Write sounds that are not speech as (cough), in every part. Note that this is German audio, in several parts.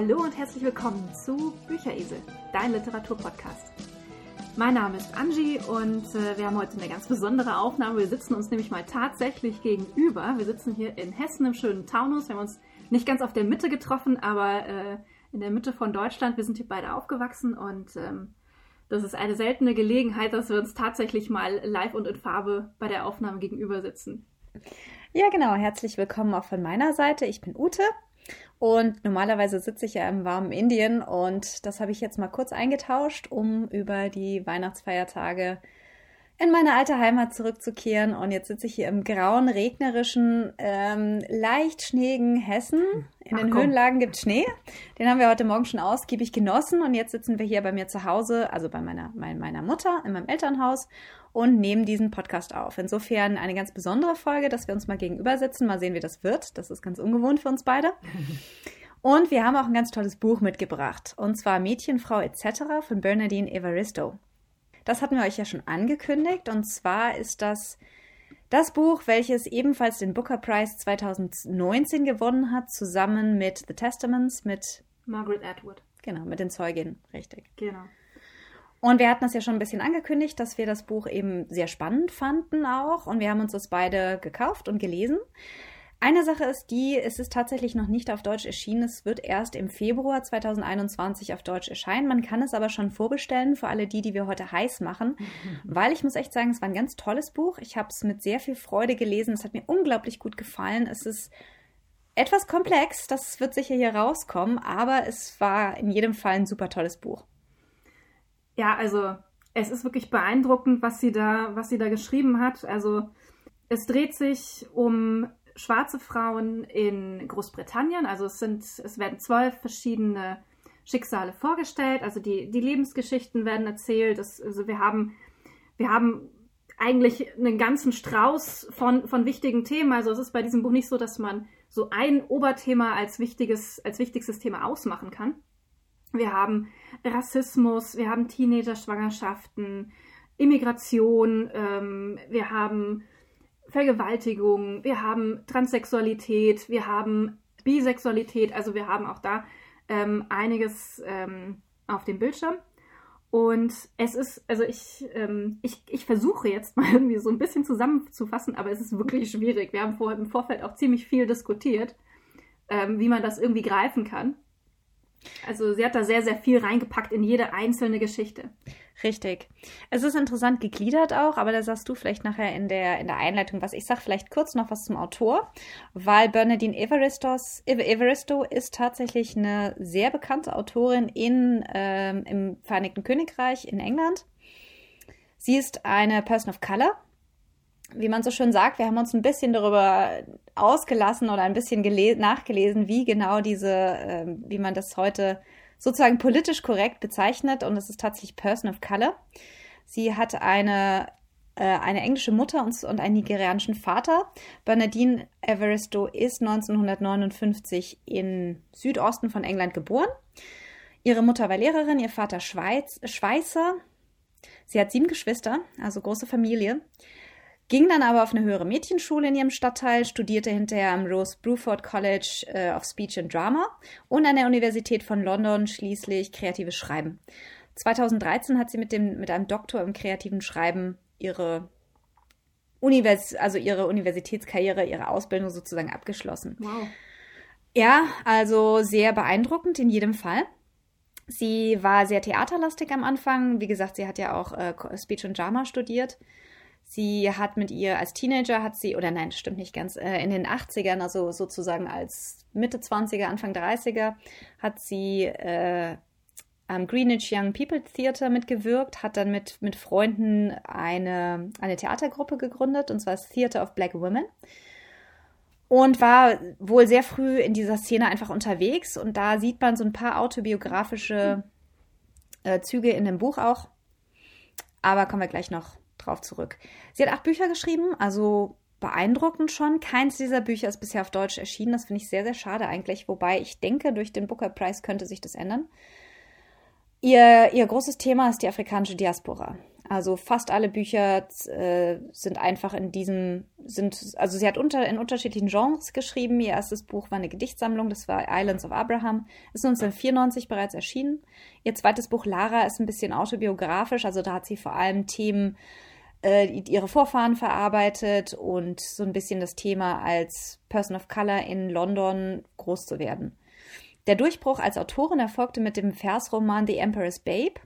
Hallo und herzlich willkommen zu Bücheresel, dein Literaturpodcast. Mein Name ist Angie und äh, wir haben heute eine ganz besondere Aufnahme. Wir sitzen uns nämlich mal tatsächlich gegenüber. Wir sitzen hier in Hessen im schönen Taunus. Wir haben uns nicht ganz auf der Mitte getroffen, aber äh, in der Mitte von Deutschland. Wir sind hier beide aufgewachsen und ähm, das ist eine seltene Gelegenheit, dass wir uns tatsächlich mal live und in Farbe bei der Aufnahme gegenüber sitzen. Ja, genau. Herzlich willkommen auch von meiner Seite. Ich bin Ute und normalerweise sitze ich ja im warmen Indien und das habe ich jetzt mal kurz eingetauscht, um über die Weihnachtsfeiertage in meine alte Heimat zurückzukehren. Und jetzt sitze ich hier im grauen, regnerischen, ähm, leicht schneeigen Hessen. In Ach, den komm. Höhenlagen gibt Schnee. Den haben wir heute Morgen schon ausgiebig genossen. Und jetzt sitzen wir hier bei mir zu Hause, also bei meiner, meiner Mutter, in meinem Elternhaus und nehmen diesen Podcast auf. Insofern eine ganz besondere Folge, dass wir uns mal gegenüber sitzen. Mal sehen, wie das wird. Das ist ganz ungewohnt für uns beide. (laughs) Und wir haben auch ein ganz tolles Buch mitgebracht. Und zwar Mädchen, Frau etc. von Bernadine Evaristo. Das hatten wir euch ja schon angekündigt. Und zwar ist das das Buch, welches ebenfalls den Booker Prize 2019 gewonnen hat, zusammen mit The Testaments, mit Margaret Atwood. Genau, mit den Zeuginnen, richtig. Genau. Und wir hatten das ja schon ein bisschen angekündigt, dass wir das Buch eben sehr spannend fanden auch. Und wir haben uns das beide gekauft und gelesen. Eine Sache ist die, es ist tatsächlich noch nicht auf Deutsch erschienen. Es wird erst im Februar 2021 auf Deutsch erscheinen. Man kann es aber schon vorbestellen für alle die, die wir heute heiß machen, (laughs) weil ich muss echt sagen, es war ein ganz tolles Buch. Ich habe es mit sehr viel Freude gelesen. Es hat mir unglaublich gut gefallen. Es ist etwas komplex, das wird sicher hier rauskommen, aber es war in jedem Fall ein super tolles Buch. Ja, also es ist wirklich beeindruckend, was sie da, was sie da geschrieben hat. Also es dreht sich um schwarze Frauen in Großbritannien. Also es sind, es werden zwölf verschiedene Schicksale vorgestellt. Also die, die Lebensgeschichten werden erzählt. Das, also wir haben, wir haben eigentlich einen ganzen Strauß von, von wichtigen Themen. Also es ist bei diesem Buch nicht so, dass man so ein Oberthema als wichtiges, als wichtigstes Thema ausmachen kann. Wir haben Rassismus, wir haben Teenager-Schwangerschaften, Immigration, ähm, wir haben Vergewaltigung, wir haben Transsexualität, wir haben Bisexualität, also wir haben auch da ähm, einiges ähm, auf dem Bildschirm. Und es ist, also ich, ähm, ich, ich versuche jetzt mal (laughs) irgendwie so ein bisschen zusammenzufassen, aber es ist wirklich schwierig. Wir haben vor, im Vorfeld auch ziemlich viel diskutiert, ähm, wie man das irgendwie greifen kann. Also sie hat da sehr, sehr viel reingepackt in jede einzelne Geschichte. Richtig. Es ist interessant gegliedert auch, aber da sagst du vielleicht nachher in der, in der Einleitung was. Ich sag vielleicht kurz noch was zum Autor, weil Bernadine Everistos, Evaristo ist tatsächlich eine sehr bekannte Autorin in, ähm, im Vereinigten Königreich in England. Sie ist eine Person of Color, wie man so schön sagt, wir haben uns ein bisschen darüber ausgelassen oder ein bisschen nachgelesen, wie genau diese, äh, wie man das heute sozusagen politisch korrekt bezeichnet. Und es ist tatsächlich Person of Color. Sie hat eine, äh, eine englische Mutter und, und einen nigerianischen Vater. Bernadine Evaristo ist 1959 in Südosten von England geboren. Ihre Mutter war Lehrerin, ihr Vater Schweiz, Schweißer. Sie hat sieben Geschwister, also große Familie. Ging dann aber auf eine höhere Mädchenschule in ihrem Stadtteil, studierte hinterher am Rose Bruford College äh, of Speech and Drama und an der Universität von London schließlich kreatives Schreiben. 2013 hat sie mit, dem, mit einem Doktor im kreativen Schreiben ihre, Univers also ihre Universitätskarriere, ihre Ausbildung sozusagen abgeschlossen. Wow. Ja, also sehr beeindruckend in jedem Fall. Sie war sehr theaterlastig am Anfang. Wie gesagt, sie hat ja auch äh, Speech and Drama studiert. Sie hat mit ihr als Teenager hat sie, oder nein, stimmt nicht ganz, äh, in den 80ern, also sozusagen als Mitte 20er, Anfang 30er, hat sie äh, am Greenwich Young People Theater mitgewirkt, hat dann mit, mit Freunden eine, eine Theatergruppe gegründet, und zwar das Theater of Black Women. Und war wohl sehr früh in dieser Szene einfach unterwegs. Und da sieht man so ein paar autobiografische äh, Züge in dem Buch auch. Aber kommen wir gleich noch drauf zurück. Sie hat acht Bücher geschrieben, also beeindruckend schon. Keins dieser Bücher ist bisher auf Deutsch erschienen. Das finde ich sehr, sehr schade eigentlich. Wobei ich denke, durch den Booker Prize könnte sich das ändern. Ihr, ihr großes Thema ist die afrikanische Diaspora. Also fast alle Bücher äh, sind einfach in diesem, sind, also sie hat unter, in unterschiedlichen Genres geschrieben. Ihr erstes Buch war eine Gedichtsammlung, das war Islands of Abraham, ist 1994 bereits erschienen. Ihr zweites Buch Lara ist ein bisschen autobiografisch, also da hat sie vor allem Themen, ihre Vorfahren verarbeitet und so ein bisschen das Thema als Person of Color in London groß zu werden. Der Durchbruch als Autorin erfolgte mit dem Versroman The Emperor's Babe.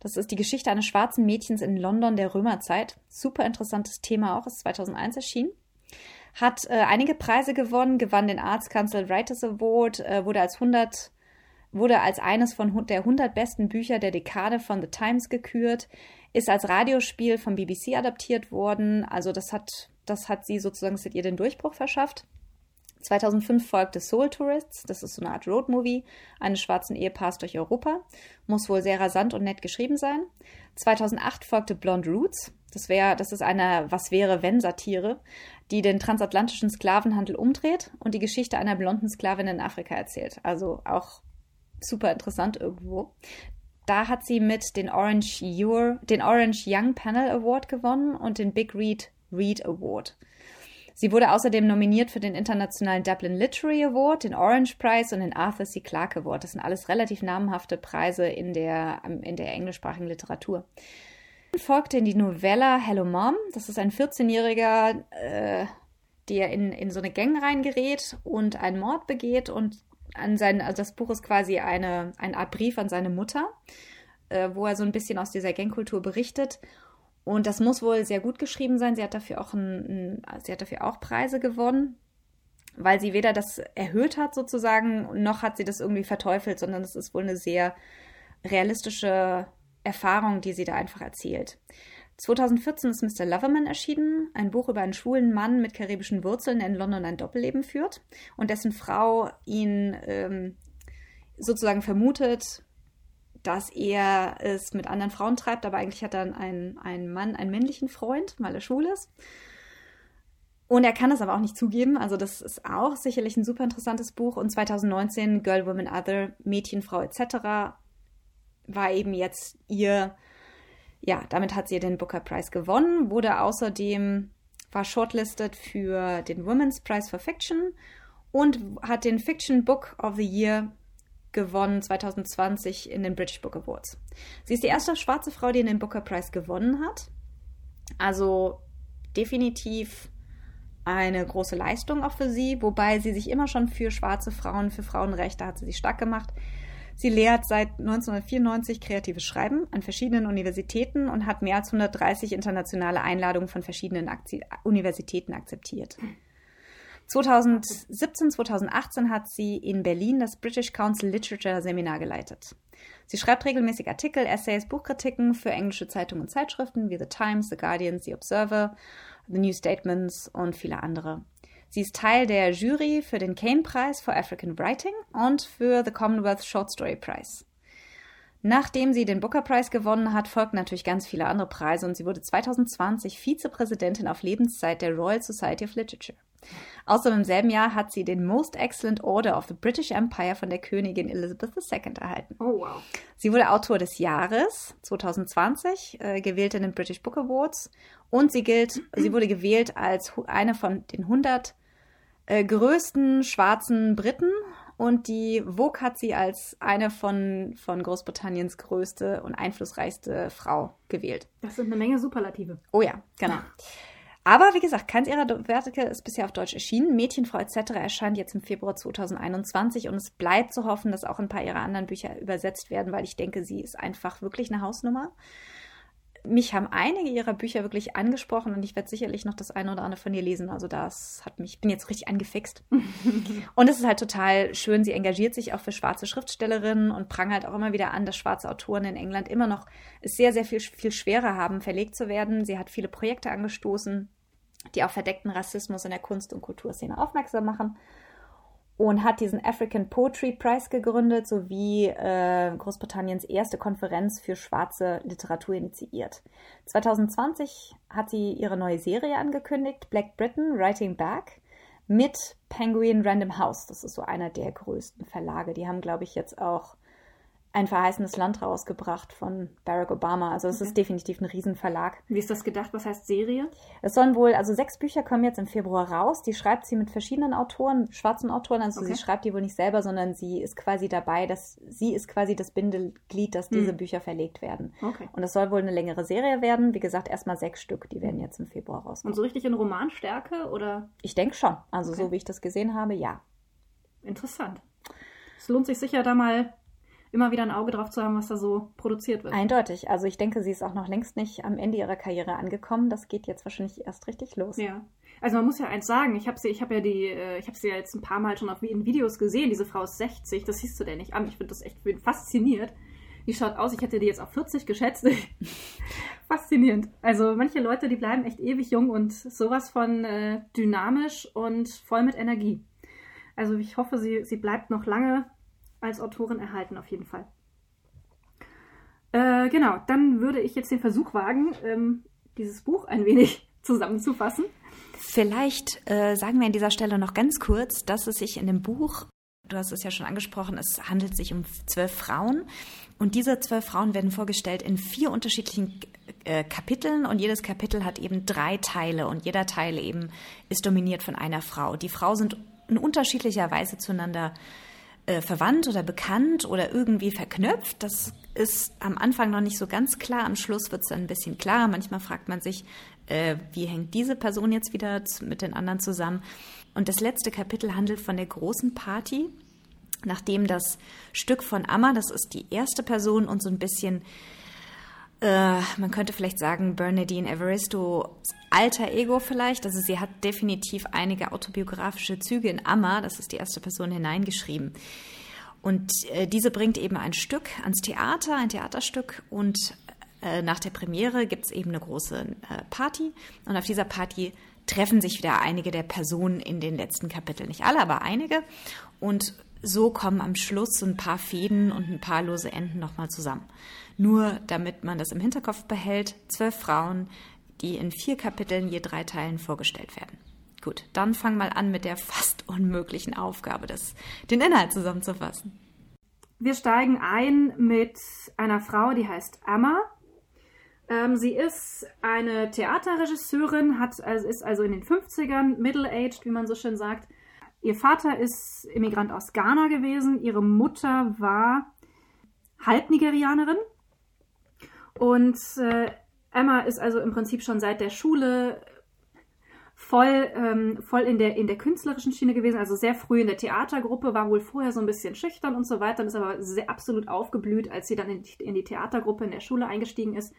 Das ist die Geschichte eines schwarzen Mädchens in London der Römerzeit. Super interessantes Thema auch, ist 2001 erschienen. Hat äh, einige Preise gewonnen, gewann den Arts Council Writers Award, äh, wurde als 100 wurde als eines von der 100 besten Bücher der Dekade von The Times gekürt, ist als Radiospiel vom BBC adaptiert worden. Also das hat, das hat sie sozusagen, das hat ihr den Durchbruch verschafft. 2005 folgte Soul Tourists, das ist so eine Art Roadmovie eines schwarzen Ehepaars durch Europa. Muss wohl sehr rasant und nett geschrieben sein. 2008 folgte Blonde Roots, das, wär, das ist eine Was wäre wenn Satire, die den transatlantischen Sklavenhandel umdreht und die Geschichte einer blonden Sklavin in Afrika erzählt. Also auch super interessant irgendwo. Da hat sie mit den Orange, Your, den Orange Young Panel Award gewonnen und den Big Read Read Award. Sie wurde außerdem nominiert für den internationalen Dublin Literary Award, den Orange Prize und den Arthur C. Clarke Award. Das sind alles relativ namhafte Preise in der, in der englischsprachigen Literatur. Dann folgte in die Novella Hello Mom. Das ist ein 14-Jähriger, äh, der in, in so eine Gang reingerät und einen Mord begeht und an sein, also das Buch ist quasi eine, eine Art Brief an seine Mutter, äh, wo er so ein bisschen aus dieser Gangkultur berichtet. Und das muss wohl sehr gut geschrieben sein. Sie hat dafür auch, ein, ein, sie hat dafür auch Preise gewonnen, weil sie weder das erhöht hat sozusagen, noch hat sie das irgendwie verteufelt, sondern es ist wohl eine sehr realistische Erfahrung, die sie da einfach erzählt. 2014 ist Mr. Loverman erschienen, ein Buch über einen schwulen Mann mit karibischen Wurzeln, der in London ein Doppelleben führt und dessen Frau ihn ähm, sozusagen vermutet, dass er es mit anderen Frauen treibt, aber eigentlich hat er einen, einen Mann, einen männlichen Freund, weil er schwul ist. Und er kann das aber auch nicht zugeben. Also das ist auch sicherlich ein super interessantes Buch. Und 2019 Girl, Woman, Other, Mädchen, Frau etc. war eben jetzt ihr, ja, damit hat sie den Booker Prize gewonnen, wurde außerdem, war shortlisted für den Women's Prize for Fiction und hat den Fiction Book of the Year gewonnen 2020 in den British Book Awards. Sie ist die erste schwarze Frau, die den Booker Prize gewonnen hat. Also definitiv eine große Leistung auch für sie, wobei sie sich immer schon für schwarze Frauen, für Frauenrechte hat sie sich stark gemacht. Sie lehrt seit 1994 kreatives Schreiben an verschiedenen Universitäten und hat mehr als 130 internationale Einladungen von verschiedenen Akti Universitäten akzeptiert. 2017, 2018 hat sie in Berlin das British Council Literature Seminar geleitet. Sie schreibt regelmäßig Artikel, Essays, Buchkritiken für englische Zeitungen und Zeitschriften wie The Times, The Guardian, The Observer, The New Statements und viele andere. Sie ist Teil der Jury für den Kane-Preis for African Writing und für the Commonwealth Short Story Prize. Nachdem sie den Booker Prize gewonnen hat, folgten natürlich ganz viele andere Preise und sie wurde 2020 Vizepräsidentin auf Lebenszeit der Royal Society of Literature. Außerdem im selben Jahr hat sie den Most Excellent Order of the British Empire von der Königin Elizabeth II erhalten. Oh, wow. Sie wurde Autor des Jahres 2020, äh, gewählt in den British Book Awards und sie gilt, sie (clears throat) wurde gewählt als eine von den 100 äh, größten schwarzen Briten und die Vogue hat sie als eine von, von Großbritanniens größte und einflussreichste Frau gewählt. Das sind eine Menge Superlative. Oh ja, genau. (laughs) Aber wie gesagt, keins ihrer Werke ist bisher auf Deutsch erschienen. Mädchenfrau etc. erscheint jetzt im Februar 2021 und es bleibt zu hoffen, dass auch ein paar ihrer anderen Bücher übersetzt werden, weil ich denke, sie ist einfach wirklich eine Hausnummer. Mich haben einige ihrer Bücher wirklich angesprochen und ich werde sicherlich noch das eine oder andere von ihr lesen. Also das hat mich, ich bin jetzt richtig angefixt. (laughs) und es ist halt total schön. Sie engagiert sich auch für schwarze Schriftstellerinnen und prangert auch immer wieder an, dass schwarze Autoren in England immer noch es sehr, sehr viel, viel schwerer haben, verlegt zu werden. Sie hat viele Projekte angestoßen die auf verdeckten Rassismus in der Kunst- und Kulturszene aufmerksam machen und hat diesen African Poetry Prize gegründet sowie äh, Großbritanniens erste Konferenz für schwarze Literatur initiiert. 2020 hat sie ihre neue Serie angekündigt, Black Britain Writing Back, mit Penguin Random House. Das ist so einer der größten Verlage. Die haben, glaube ich, jetzt auch ein verheißenes Land rausgebracht von Barack Obama. Also es okay. ist definitiv ein Riesenverlag. Wie ist das gedacht? Was heißt Serie? Es sollen wohl, also sechs Bücher kommen jetzt im Februar raus. Die schreibt sie mit verschiedenen Autoren, schwarzen Autoren. Also okay. sie schreibt die wohl nicht selber, sondern sie ist quasi dabei, dass sie ist quasi das Bindeglied, dass diese hm. Bücher verlegt werden. Okay. Und es soll wohl eine längere Serie werden. Wie gesagt, erstmal sechs Stück. Die werden jetzt im Februar rauskommen. Und so richtig in Romanstärke oder? Ich denke schon. Also so wie ich das gesehen habe, ja. Interessant. Es lohnt sich sicher, da mal immer wieder ein Auge drauf zu haben, was da so produziert wird. Eindeutig. Also ich denke, sie ist auch noch längst nicht am Ende ihrer Karriere angekommen. Das geht jetzt wahrscheinlich erst richtig los. Ja. Also man muss ja eins sagen, ich habe sie, ich habe ja die, äh, ich habe sie ja jetzt ein paar Mal schon auf, in Videos gesehen. Diese Frau ist 60, das siehst du denn nicht an. Ich finde das echt fasziniert. Die schaut aus, ich hätte die jetzt auf 40 geschätzt. (laughs) Faszinierend. Also manche Leute, die bleiben echt ewig jung und sowas von äh, dynamisch und voll mit Energie. Also ich hoffe, sie, sie bleibt noch lange als Autorin erhalten, auf jeden Fall. Äh, genau, dann würde ich jetzt den Versuch wagen, ähm, dieses Buch ein wenig (laughs) zusammenzufassen. Vielleicht äh, sagen wir an dieser Stelle noch ganz kurz, dass es sich in dem Buch, du hast es ja schon angesprochen, es handelt sich um zwölf Frauen. Und diese zwölf Frauen werden vorgestellt in vier unterschiedlichen äh, Kapiteln und jedes Kapitel hat eben drei Teile und jeder Teil eben ist dominiert von einer Frau. Die Frauen sind in unterschiedlicher Weise zueinander äh, verwandt oder bekannt oder irgendwie verknüpft. Das ist am Anfang noch nicht so ganz klar. Am Schluss wird es dann ein bisschen klarer. Manchmal fragt man sich, äh, wie hängt diese Person jetzt wieder mit den anderen zusammen. Und das letzte Kapitel handelt von der großen Party, nachdem das Stück von Amma, das ist die erste Person und so ein bisschen äh, man könnte vielleicht sagen, Bernadine Evaristo alter Ego vielleicht. Also sie hat definitiv einige autobiografische Züge in Amma, das ist die erste Person, hineingeschrieben. Und äh, diese bringt eben ein Stück ans Theater, ein Theaterstück und äh, nach der Premiere gibt es eben eine große äh, Party und auf dieser Party treffen sich wieder einige der Personen in den letzten Kapiteln. Nicht alle, aber einige. Und so kommen am Schluss ein paar Fäden und ein paar lose Enden nochmal zusammen. Nur damit man das im Hinterkopf behält, zwölf Frauen, die in vier Kapiteln je drei Teilen vorgestellt werden. Gut, dann fang mal an mit der fast unmöglichen Aufgabe, das, den Inhalt zusammenzufassen. Wir steigen ein mit einer Frau, die heißt Emma. Ähm, sie ist eine Theaterregisseurin, hat, also ist also in den 50ern, middle-aged, wie man so schön sagt. Ihr Vater ist Immigrant aus Ghana gewesen. Ihre Mutter war Halbnigerianerin. Und äh, Emma ist also im Prinzip schon seit der Schule voll, ähm, voll in, der, in der künstlerischen Schiene gewesen, also sehr früh in der Theatergruppe, war wohl vorher so ein bisschen schüchtern und so weiter, ist aber sehr absolut aufgeblüht, als sie dann in die, in die Theatergruppe in der Schule eingestiegen ist,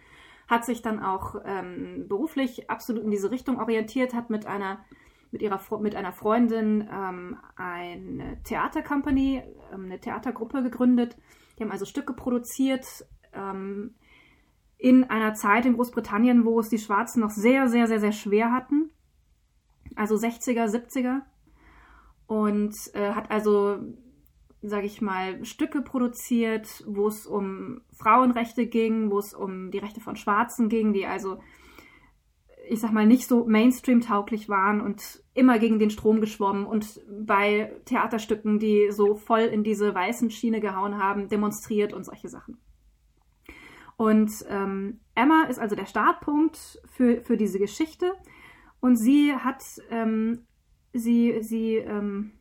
hat sich dann auch ähm, beruflich absolut in diese Richtung orientiert, hat mit einer mit ihrer mit einer Freundin ähm, eine Theatercompany, ähm, eine Theatergruppe gegründet. Die haben also Stücke produziert, ähm, in einer Zeit in Großbritannien, wo es die Schwarzen noch sehr, sehr, sehr, sehr schwer hatten. Also 60er, 70er. Und äh, hat also, sage ich mal, Stücke produziert, wo es um Frauenrechte ging, wo es um die Rechte von Schwarzen ging, die also, ich sag mal, nicht so Mainstream-tauglich waren und immer gegen den Strom geschwommen und bei Theaterstücken, die so voll in diese weißen Schiene gehauen haben, demonstriert und solche Sachen. Und ähm, Emma ist also der Startpunkt für, für diese Geschichte. Und sie hat, ähm, sie, sie ähm,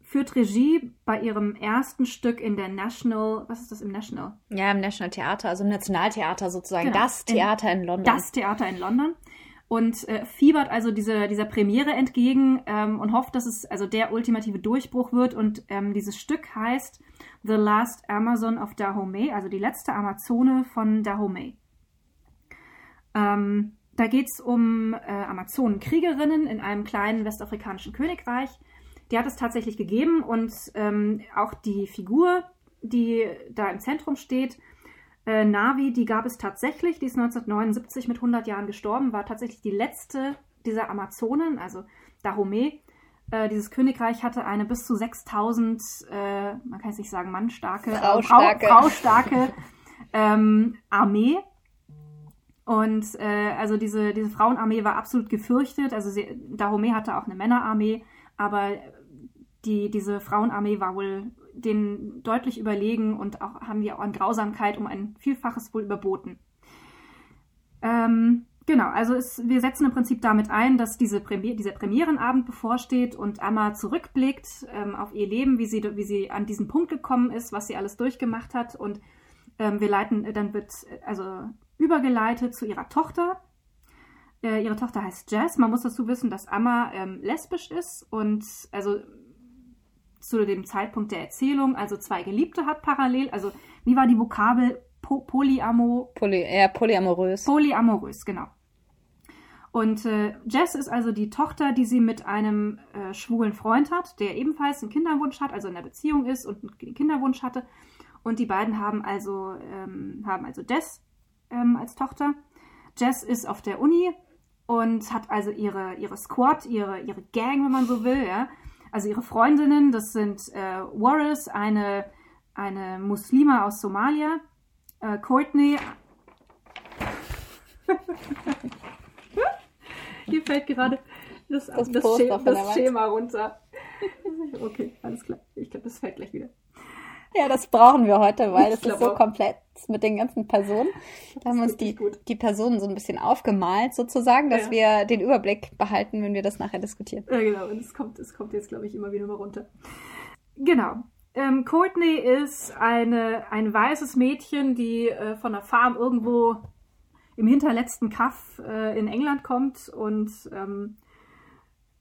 führt Regie bei ihrem ersten Stück in der National, was ist das im National? Ja, im National Theater, also im Nationaltheater sozusagen, genau, das Theater in, in, London. Das Theater in London. Und äh, fiebert also diese, dieser Premiere entgegen ähm, und hofft, dass es also der ultimative Durchbruch wird. Und ähm, dieses Stück heißt The Last Amazon of Dahomey, also die letzte Amazone von Dahomey. Ähm, da geht es um äh, Amazonenkriegerinnen in einem kleinen westafrikanischen Königreich. Die hat es tatsächlich gegeben und ähm, auch die Figur, die da im Zentrum steht, äh, Navi, die gab es tatsächlich. Die ist 1979 mit 100 Jahren gestorben, war tatsächlich die letzte dieser Amazonen, also Dahomey. Äh, dieses Königreich hatte eine bis zu 6000, äh, man kann es nicht sagen, mannstarke, Frau starke, Frau, Frau starke ähm, Armee. Und äh, also diese, diese Frauenarmee war absolut gefürchtet. Also sie, Dahomey hatte auch eine Männerarmee, aber die, diese Frauenarmee war wohl denen deutlich überlegen und auch haben die auch an Grausamkeit um ein Vielfaches wohl überboten. Ähm, genau, also es, wir setzen im Prinzip damit ein, dass diese Premier, dieser Premierenabend bevorsteht und Emma zurückblickt ähm, auf ihr Leben, wie sie, wie sie an diesen Punkt gekommen ist, was sie alles durchgemacht hat und ähm, wir leiten, dann wird also übergeleitet zu ihrer Tochter, äh, ihre Tochter heißt Jess. Man muss dazu wissen, dass Amma ähm, lesbisch ist und also zu dem Zeitpunkt der Erzählung also zwei Geliebte hat parallel. Also wie war die Vokabel po Polyamo? Poly, eher polyamorös. Polyamorös, genau. Und äh, Jess ist also die Tochter, die sie mit einem äh, schwulen Freund hat, der ebenfalls einen Kinderwunsch hat, also in der Beziehung ist und einen Kinderwunsch hatte. Und die beiden haben also, ähm, haben also Jess ähm, als Tochter. Jess ist auf der Uni und hat also ihre, ihre Squad, ihre, ihre Gang, wenn man so will, ja. Also ihre Freundinnen, das sind äh, Waris, eine, eine Muslima aus Somalia, äh, Courtney. (laughs) Hier fällt gerade das, das, das, Schema, das Schema runter. (laughs) Okay, alles klar. Ich glaube, das fällt gleich wieder. Ja, das brauchen wir heute, weil es ist so komplett mit den ganzen Personen. Da haben wir uns die, die Personen so ein bisschen aufgemalt, sozusagen, dass ja. wir den Überblick behalten, wenn wir das nachher diskutieren. Ja, genau. Und es kommt, es kommt jetzt, glaube ich, immer wieder mal runter. Genau. Ähm, Courtney ist eine, ein weißes Mädchen, die äh, von der Farm irgendwo im hinterletzten Kaff äh, in England kommt und ähm,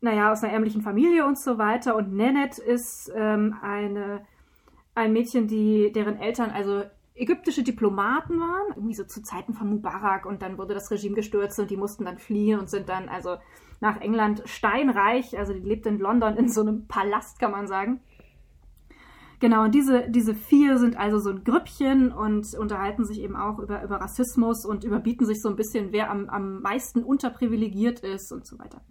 naja, aus einer ärmlichen Familie und so weiter. Und Nanette ist ähm, eine ein Mädchen, die, deren Eltern also ägyptische Diplomaten waren, irgendwie so zu Zeiten von Mubarak und dann wurde das Regime gestürzt und die mussten dann fliehen und sind dann also nach England steinreich, also die lebt in London in so einem Palast, kann man sagen. Genau, und diese, diese vier sind also so ein Grüppchen und unterhalten sich eben auch über, über Rassismus und überbieten sich so ein bisschen, wer am, am meisten unterprivilegiert ist und so weiter.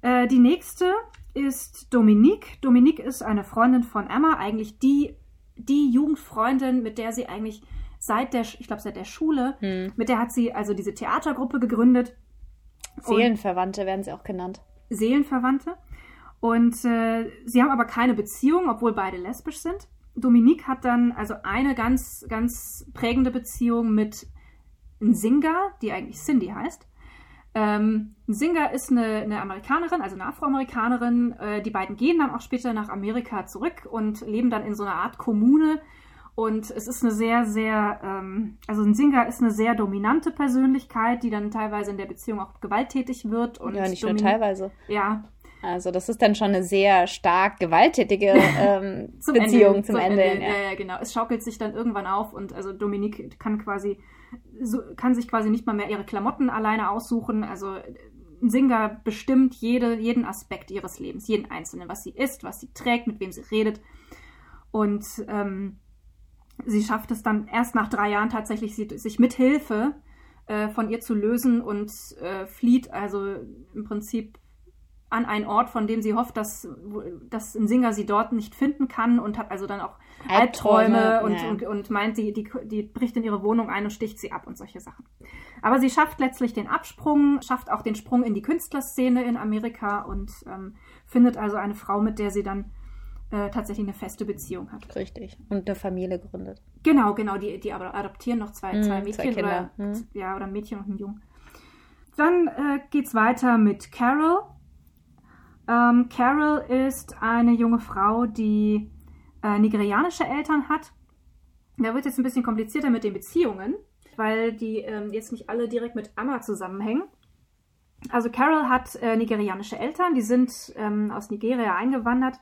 Äh, die nächste ist Dominique. Dominique ist eine Freundin von Emma, eigentlich die, die Jugendfreundin, mit der sie eigentlich seit der, ich glaube, seit der Schule, hm. mit der hat sie also diese Theatergruppe gegründet. Seelenverwandte werden sie auch genannt. Seelenverwandte. Und äh, sie haben aber keine Beziehung, obwohl beide lesbisch sind. Dominique hat dann also eine ganz, ganz prägende Beziehung mit Nsinga, die eigentlich Cindy heißt. Ähm, Singer ist eine, eine, Amerikanerin, also eine Afroamerikanerin. Äh, die beiden gehen dann auch später nach Amerika zurück und leben dann in so einer Art Kommune. Und es ist eine sehr, sehr, ähm, also ein Singer ist eine sehr dominante Persönlichkeit, die dann teilweise in der Beziehung auch gewalttätig wird. Und ja, nicht nur teilweise. Ja. Also das ist dann schon eine sehr stark gewalttätige (laughs) ähm, Beziehung Ende, zum, zum Ende. Ende ja. ja, genau. Es schaukelt sich dann irgendwann auf und also Dominique kann quasi so, kann sich quasi nicht mal mehr ihre Klamotten alleine aussuchen. Also Singer bestimmt jede, jeden Aspekt ihres Lebens, jeden einzelnen, was sie isst, was sie trägt, mit wem sie redet. Und ähm, sie schafft es dann erst nach drei Jahren tatsächlich, sich mit Hilfe äh, von ihr zu lösen und äh, flieht also im Prinzip an einen Ort, von dem sie hofft, dass, dass ein Singer sie dort nicht finden kann und hat also dann auch Albträume, und, ja. und, und, meint, die, die, die bricht in ihre Wohnung ein und sticht sie ab und solche Sachen. Aber sie schafft letztlich den Absprung, schafft auch den Sprung in die Künstlerszene in Amerika und ähm, findet also eine Frau, mit der sie dann äh, tatsächlich eine feste Beziehung hat. Richtig. Und eine Familie gründet. Genau, genau. Die, die adoptieren noch zwei, mm, zwei Mädchen zwei oder, mm. ja, oder ein Mädchen und ein Jungen. Dann äh, es weiter mit Carol. Ähm, Carol ist eine junge Frau, die äh, nigerianische Eltern hat. Da wird es jetzt ein bisschen komplizierter mit den Beziehungen, weil die ähm, jetzt nicht alle direkt mit Amma zusammenhängen. Also Carol hat äh, nigerianische Eltern, die sind ähm, aus Nigeria eingewandert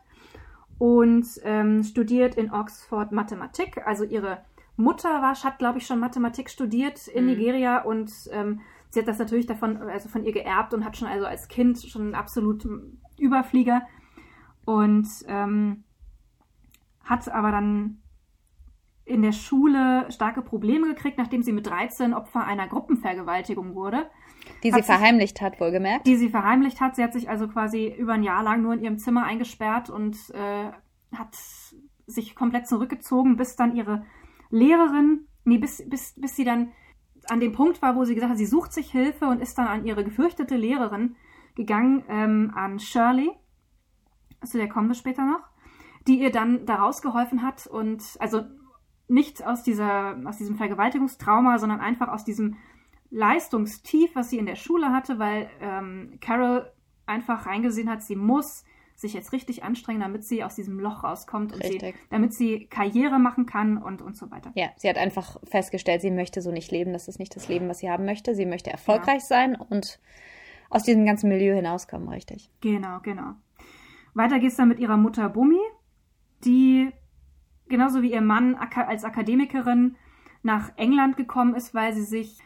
und ähm, studiert in Oxford Mathematik. Also ihre Mutter war, hat, glaube ich, schon Mathematik studiert in mhm. Nigeria und ähm, sie hat das natürlich davon, also von ihr geerbt und hat schon also als Kind schon einen absoluten Überflieger und ähm, hat aber dann in der Schule starke Probleme gekriegt, nachdem sie mit 13 Opfer einer Gruppenvergewaltigung wurde. Die sie verheimlicht hat, wohlgemerkt. Die sie verheimlicht hat. Sie hat sich also quasi über ein Jahr lang nur in ihrem Zimmer eingesperrt und äh, hat sich komplett zurückgezogen, bis dann ihre Lehrerin, nee, bis, bis, bis sie dann an dem Punkt war, wo sie gesagt hat, sie sucht sich Hilfe und ist dann an ihre gefürchtete Lehrerin gegangen, ähm, an Shirley. Zu der kommen wir später noch. die ihr dann da rausgeholfen hat und also nicht aus dieser, aus diesem Vergewaltigungstrauma, sondern einfach aus diesem Leistungstief, was sie in der Schule hatte, weil ähm, Carol einfach reingesehen hat, sie muss sich jetzt richtig anstrengen, damit sie aus diesem Loch rauskommt und sie, damit sie Karriere machen kann und, und so weiter. Ja, sie hat einfach festgestellt, sie möchte so nicht leben. Das ist nicht das Leben, was sie haben möchte. Sie möchte erfolgreich ja. sein und aus diesem ganzen Milieu hinauskommen, richtig. Genau, genau. Weiter geht's dann mit ihrer Mutter Bumi, die genauso wie ihr Mann als Akademikerin nach England gekommen ist, weil sie sich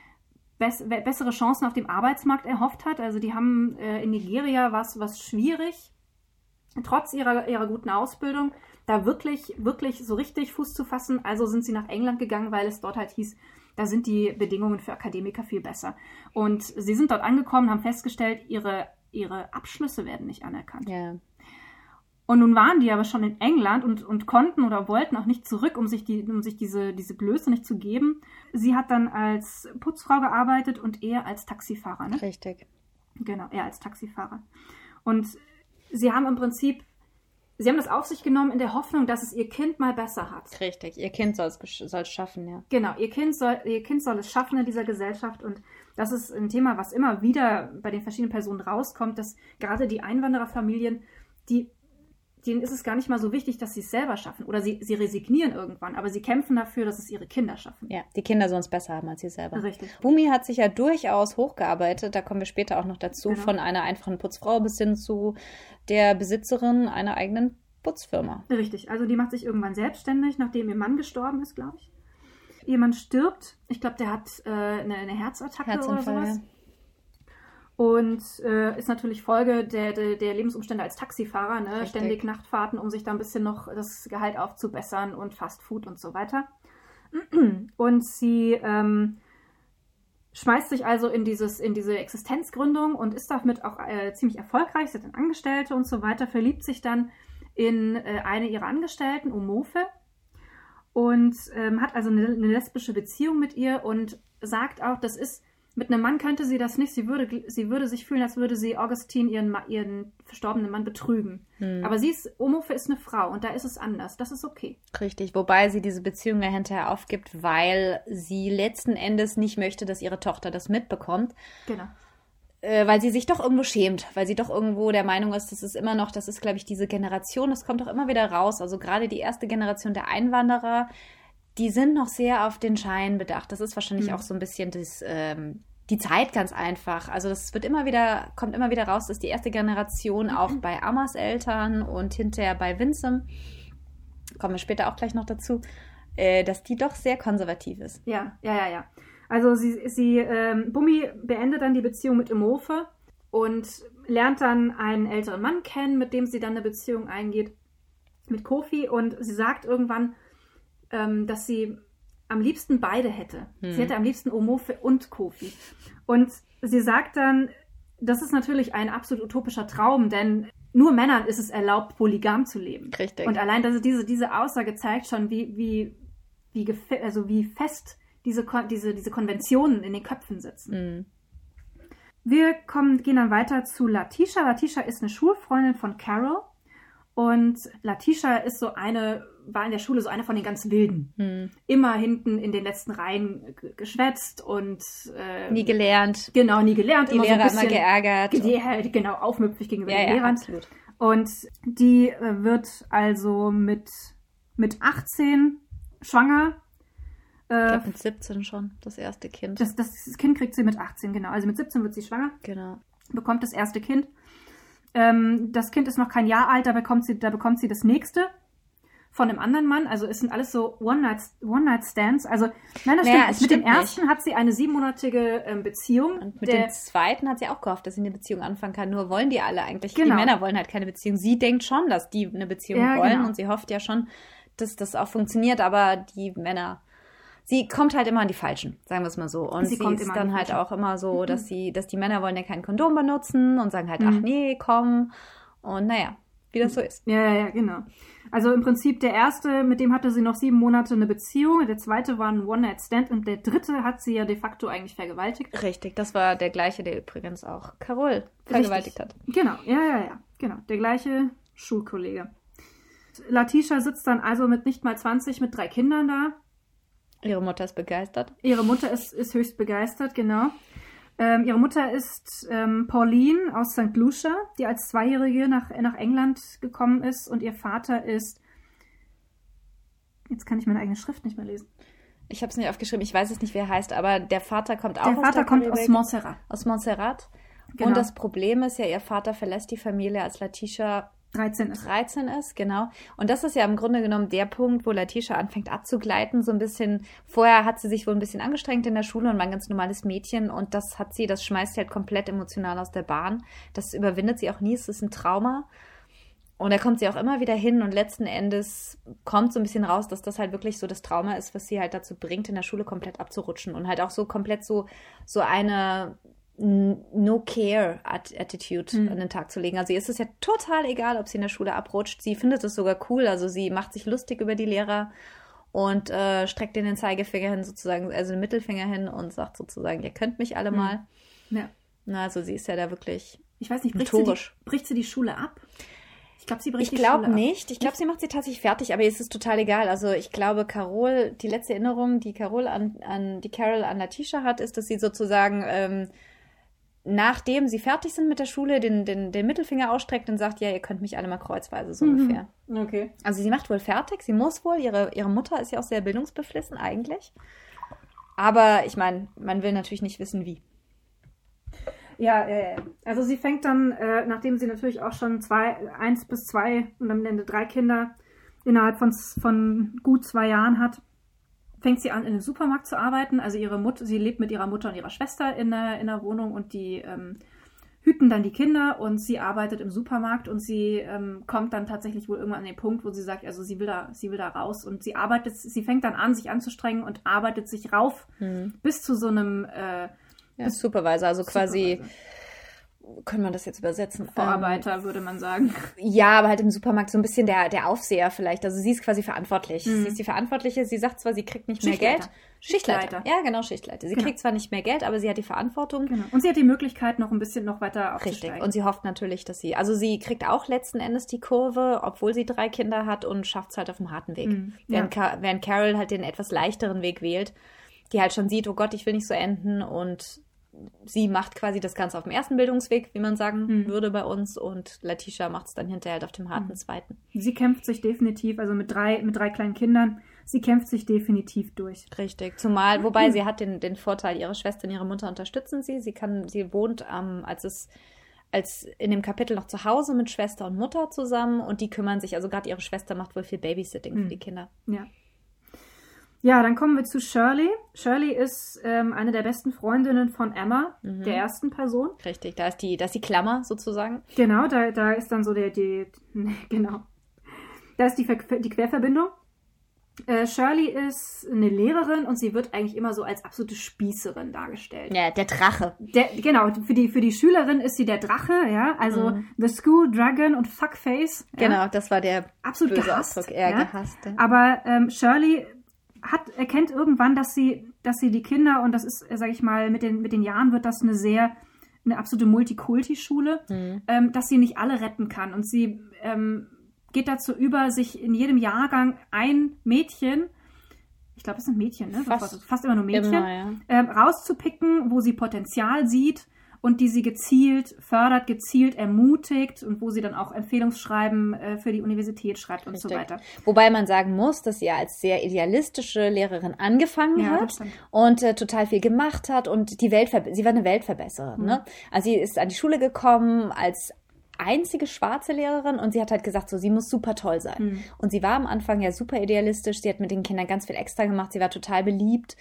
bessere Chancen auf dem Arbeitsmarkt erhofft hat. Also die haben äh, in Nigeria was was schwierig, trotz ihrer, ihrer guten Ausbildung, da wirklich, wirklich so richtig Fuß zu fassen. Also sind sie nach England gegangen, weil es dort halt hieß, da sind die Bedingungen für Akademiker viel besser. Und sie sind dort angekommen, haben festgestellt, ihre, ihre Abschlüsse werden nicht anerkannt. Ja. Und nun waren die aber schon in England und, und konnten oder wollten auch nicht zurück, um sich, die, um sich diese, diese Blöße nicht zu geben. Sie hat dann als Putzfrau gearbeitet und er als Taxifahrer. Ne? Richtig. Genau, er als Taxifahrer. Und sie haben im Prinzip, sie haben das auf sich genommen in der Hoffnung, dass es ihr Kind mal besser hat. Richtig, ihr Kind soll es schaffen, ja. Genau, ihr kind, soll, ihr kind soll es schaffen in dieser Gesellschaft und das ist ein Thema, was immer wieder bei den verschiedenen Personen rauskommt, dass gerade die Einwandererfamilien, die denen ist es gar nicht mal so wichtig, dass sie es selber schaffen. Oder sie, sie resignieren irgendwann, aber sie kämpfen dafür, dass es ihre Kinder schaffen. Ja, die Kinder sollen es besser haben als sie selber. Richtig. Bumi hat sich ja durchaus hochgearbeitet, da kommen wir später auch noch dazu, genau. von einer einfachen Putzfrau bis hin zu der Besitzerin einer eigenen Putzfirma. Richtig, also die macht sich irgendwann selbstständig, nachdem ihr Mann gestorben ist, glaube ich. Ihr Mann stirbt. Ich glaube, der hat äh, eine, eine Herzattacke oder sowas. Ja und äh, ist natürlich Folge der, der, der, Lebensumstände als Taxifahrer, ne? ständig Nachtfahrten, um sich da ein bisschen noch das Gehalt aufzubessern und Fast Food und so weiter. (clears throat) Und sie ähm, schmeißt sich also in, dieses, in diese Existenzgründung und ist damit auch äh, ziemlich erfolgreich. Sie hat dann Angestellte und so weiter, verliebt sich dann in äh, eine ihrer Angestellten, Omofe, und ähm, hat also eine, eine lesbische Beziehung mit ihr und sagt auch, das ist mit einem Mann könnte sie das nicht. Sie würde, sie würde sich fühlen, als würde sie Augustin, ihren, ihren verstorbenen Mann, betrügen. Hm. Aber sie ist, Omofe ist eine Frau und da ist es anders. Das ist okay. Richtig, wobei sie diese Beziehung ja hinterher aufgibt, weil sie letzten Endes nicht möchte, dass ihre Tochter das mitbekommt. Genau. Äh, weil sie sich doch irgendwo schämt, weil sie doch irgendwo der Meinung ist, das ist immer noch, das ist, glaube ich, diese Generation, das kommt doch immer wieder raus. Also gerade die erste Generation der Einwanderer, die sind noch sehr auf den Schein bedacht. Das ist wahrscheinlich mhm. auch so ein bisschen das, ähm, die Zeit ganz einfach. Also das wird immer wieder, kommt immer wieder raus, dass die erste Generation auch mhm. (clears throat) bei Amas Eltern und hinterher bei Vincent, kommen wir später auch gleich noch dazu, äh, dass die doch sehr konservativ ist. Ja, ja, ja, ja. Also sie, sie ähm, Bummi beendet dann die Beziehung mit Emofe und lernt dann einen älteren Mann kennen, mit dem sie dann eine Beziehung eingeht, mit Kofi. Und sie sagt irgendwann, ähm, dass sie am liebsten beide hätte. Hm. Sie hätte am liebsten Omofe und Kofi. Und sie sagt dann, das ist natürlich ein absolut utopischer Traum, denn nur Männern ist es erlaubt, polygam zu leben. Richtig. Und allein dass diese, diese Aussage zeigt schon, wie, wie, wie, also wie fest diese, diese, diese Konventionen in den Köpfen sitzen. Hm. Wir kommen, gehen dann weiter zu Latisha. Latisha ist eine Schulfreundin von Carol. Und Latisha ist so eine war in der Schule so einer von den ganz Wilden. Hm. Immer hinten in den letzten Reihen geschwätzt und äh, nie gelernt. Genau, nie gelernt. Die immer Lehrer so immer geärgert. Halt, genau, aufmüpfig gegenüber ja, den ja, Lehrern. Absolut. Und die äh, wird also mit, mit 18 schwanger. Äh, ich glaube mit 17 schon, das erste Kind. Das, das Kind kriegt sie mit 18, genau. Also mit 17 wird sie schwanger. Genau. Bekommt das erste Kind. Ähm, das Kind ist noch kein Jahr alt, da bekommt sie, da bekommt sie das nächste von einem anderen Mann. Also es sind alles so One-Night-Stands. One also nein, das naja, stimmt. Mit dem ersten nicht. hat sie eine siebenmonatige ähm, Beziehung. Und mit dem zweiten hat sie auch gehofft, dass sie eine Beziehung anfangen kann. Nur wollen die alle eigentlich. Genau. Die Männer wollen halt keine Beziehung. Sie denkt schon, dass die eine Beziehung ja, wollen genau. und sie hofft ja schon, dass das auch funktioniert. Aber die Männer sie kommt halt immer an die Falschen, sagen wir es mal so. Und sie, sie ist dann halt auch immer so, dass mhm. sie, dass die Männer wollen ja kein Kondom benutzen und sagen halt, mhm. ach nee, komm. Und naja, wie das so ist. Ja, ja, ja, genau. Also im Prinzip der erste, mit dem hatte sie noch sieben Monate eine Beziehung, der zweite war ein One-Night-Stand und der dritte hat sie ja de facto eigentlich vergewaltigt. Richtig, das war der gleiche, der übrigens auch Carol vergewaltigt Richtig. hat. Genau, ja, ja, ja, genau. Der gleiche Schulkollege. Latisha sitzt dann also mit nicht mal 20, mit drei Kindern da. Ihre Mutter ist begeistert. Ihre Mutter ist, ist höchst begeistert, genau. Ähm, ihre Mutter ist ähm, Pauline aus St. Lucia, die als Zweijährige nach, nach England gekommen ist. Und ihr Vater ist. Jetzt kann ich meine eigene Schrift nicht mehr lesen. Ich habe es nicht aufgeschrieben, ich weiß es nicht, wie er heißt, aber der Vater kommt auch der aus Vater kommt Karibik, aus Montserrat. Aus Montserrat. Genau. Und das Problem ist ja, ihr Vater verlässt die Familie, als Latisha 13 ist. 13 ist, genau. Und das ist ja im Grunde genommen der Punkt, wo Latisha anfängt abzugleiten, so ein bisschen. Vorher hat sie sich wohl ein bisschen angestrengt in der Schule und war ein ganz normales Mädchen und das hat sie, das schmeißt sie halt komplett emotional aus der Bahn. Das überwindet sie auch nie, es ist ein Trauma. Und da kommt sie auch immer wieder hin und letzten Endes kommt so ein bisschen raus, dass das halt wirklich so das Trauma ist, was sie halt dazu bringt, in der Schule komplett abzurutschen und halt auch so komplett so, so eine No-Care-Attitude Mhm. an den Tag zu legen. Also ihr ist es ja total egal, ob sie in der Schule abrutscht. Sie findet es sogar cool. Also sie macht sich lustig über die Lehrer und äh, streckt ihnen den Zeigefinger hin, sozusagen, also den Mittelfinger hin und sagt sozusagen, ihr könnt mich alle Mhm. mal. Ja. Na, also sie ist ja da wirklich. Ich weiß nicht, bricht sie, die, bricht sie die Schule ab? Ich glaube, sie bricht Ich die glaube Schule nicht. Ich glaube, sie macht sie tatsächlich fertig, aber ihr ist es total egal. Also ich glaube, Carol, die letzte Erinnerung, die Carol an, an die Carol an Latisha hat, ist, dass sie sozusagen ähm, nachdem sie fertig sind mit der Schule, den, den, den Mittelfinger ausstreckt und sagt, ja, ihr könnt mich alle mal kreuzweise, so Mhm. ungefähr. Okay. Also sie macht wohl fertig, sie muss wohl, ihre, ihre Mutter ist ja auch sehr bildungsbeflissen eigentlich. Aber ich meine, man will natürlich nicht wissen, wie. Ja, ja. Also sie fängt dann, äh, nachdem sie natürlich auch schon zwei, eins bis zwei und am Ende drei Kinder innerhalb von, von gut zwei Jahren hat, fängt sie an, in einem Supermarkt zu arbeiten. Also ihre Mutter, sie lebt mit ihrer Mutter und ihrer Schwester in der, in der Wohnung und die ähm, hüten dann die Kinder und sie arbeitet im Supermarkt und sie ähm, kommt dann tatsächlich wohl irgendwann an den Punkt, wo sie sagt, also sie will da, sie will da raus und sie arbeitet, sie fängt dann an, sich anzustrengen und arbeitet sich rauf bis zu so einem äh, Ja, Supervisor, also quasi, Supervisor. Können wir das jetzt übersetzen? Vorarbeiter, würde man sagen. Ja, aber halt im Supermarkt so ein bisschen der, der Aufseher vielleicht. Also sie ist quasi verantwortlich. Mhm. Sie ist die Verantwortliche. Sie sagt zwar, sie kriegt nicht mehr. Geld. Schichtleiter. Schichtleiter. Ja, genau, Schichtleiter. Sie Genau. kriegt zwar nicht mehr Geld, aber sie hat die Verantwortung. Genau. Und sie hat die Möglichkeit, noch ein bisschen noch weiter Richtig. aufzusteigen. Und sie hofft natürlich, dass sie, also sie kriegt auch letzten Endes die Kurve, obwohl sie drei Kinder hat und schafft es halt auf dem harten Weg. Mhm. Während, Ka während Carol halt den etwas leichteren Weg wählt, die halt schon sieht, oh Gott, ich will nicht so enden und sie macht quasi das Ganze auf dem ersten Bildungsweg, wie man sagen Mhm. würde bei uns und Latisha macht es dann hinterher halt auf dem harten Mhm. zweiten. sie kämpft sich definitiv, also mit drei, mit drei kleinen Kindern, sie kämpft sich definitiv durch. Richtig. Zumal, wobei sie hat den, den Vorteil, ihre Schwester und ihre Mutter unterstützen sie. Sie kann, sie wohnt ähm, als es als in dem Kapitel noch zu Hause mit Schwester und Mutter zusammen und die kümmern sich, also gerade ihre Schwester macht wohl viel Babysitting Mhm. für die Kinder. Ja. Ja, dann kommen wir zu Shirley. Shirley ist ähm, eine der besten Freundinnen von Emma, Mhm. der ersten Person. Richtig, da ist die, da ist die Klammer sozusagen. Genau, da, da ist dann so der, die, (laughs) genau. Da ist die, die Querverbindung. Äh, Shirley ist eine Lehrerin und sie wird eigentlich immer so als absolute Spießerin dargestellt. Ja, der Drache. Der, genau, für die, für die Schülerin ist sie der Drache, ja, also Mhm. The School Dragon und Fuckface. Ja, Genau, das war der absolut böse gehasst. Ausdruck. Er ja. gehasst. ja. Aber ähm, Shirley hat, erkennt irgendwann, dass sie, dass sie die Kinder, und das ist, sage ich mal, mit den, mit den Jahren wird das eine sehr, eine absolute Multikulti-Schule, Mhm. ähm, dass sie nicht alle retten kann. Und sie ähm, geht dazu über, sich in jedem Jahrgang ein Mädchen, ich glaube, es sind Mädchen, ne? Fast. Fast, fast immer nur Mädchen, Immer, ja. ähm, rauszupicken, wo sie Potenzial sieht und die sie gezielt fördert, gezielt ermutigt und wo sie dann auch Empfehlungsschreiben äh, für die Universität schreibt und so weiter. Wobei man sagen muss, dass sie als sehr idealistische Lehrerin angefangen Ja, hat und äh, total viel gemacht hat und die Welt, sie war eine Weltverbesserin. Mhm. Ne? Also sie ist an die Schule gekommen als einzige schwarze Lehrerin und sie hat halt gesagt, so sie muss super toll sein. Mhm. Und sie war am Anfang ja super idealistisch, sie hat mit den Kindern ganz viel extra gemacht, sie war total beliebt.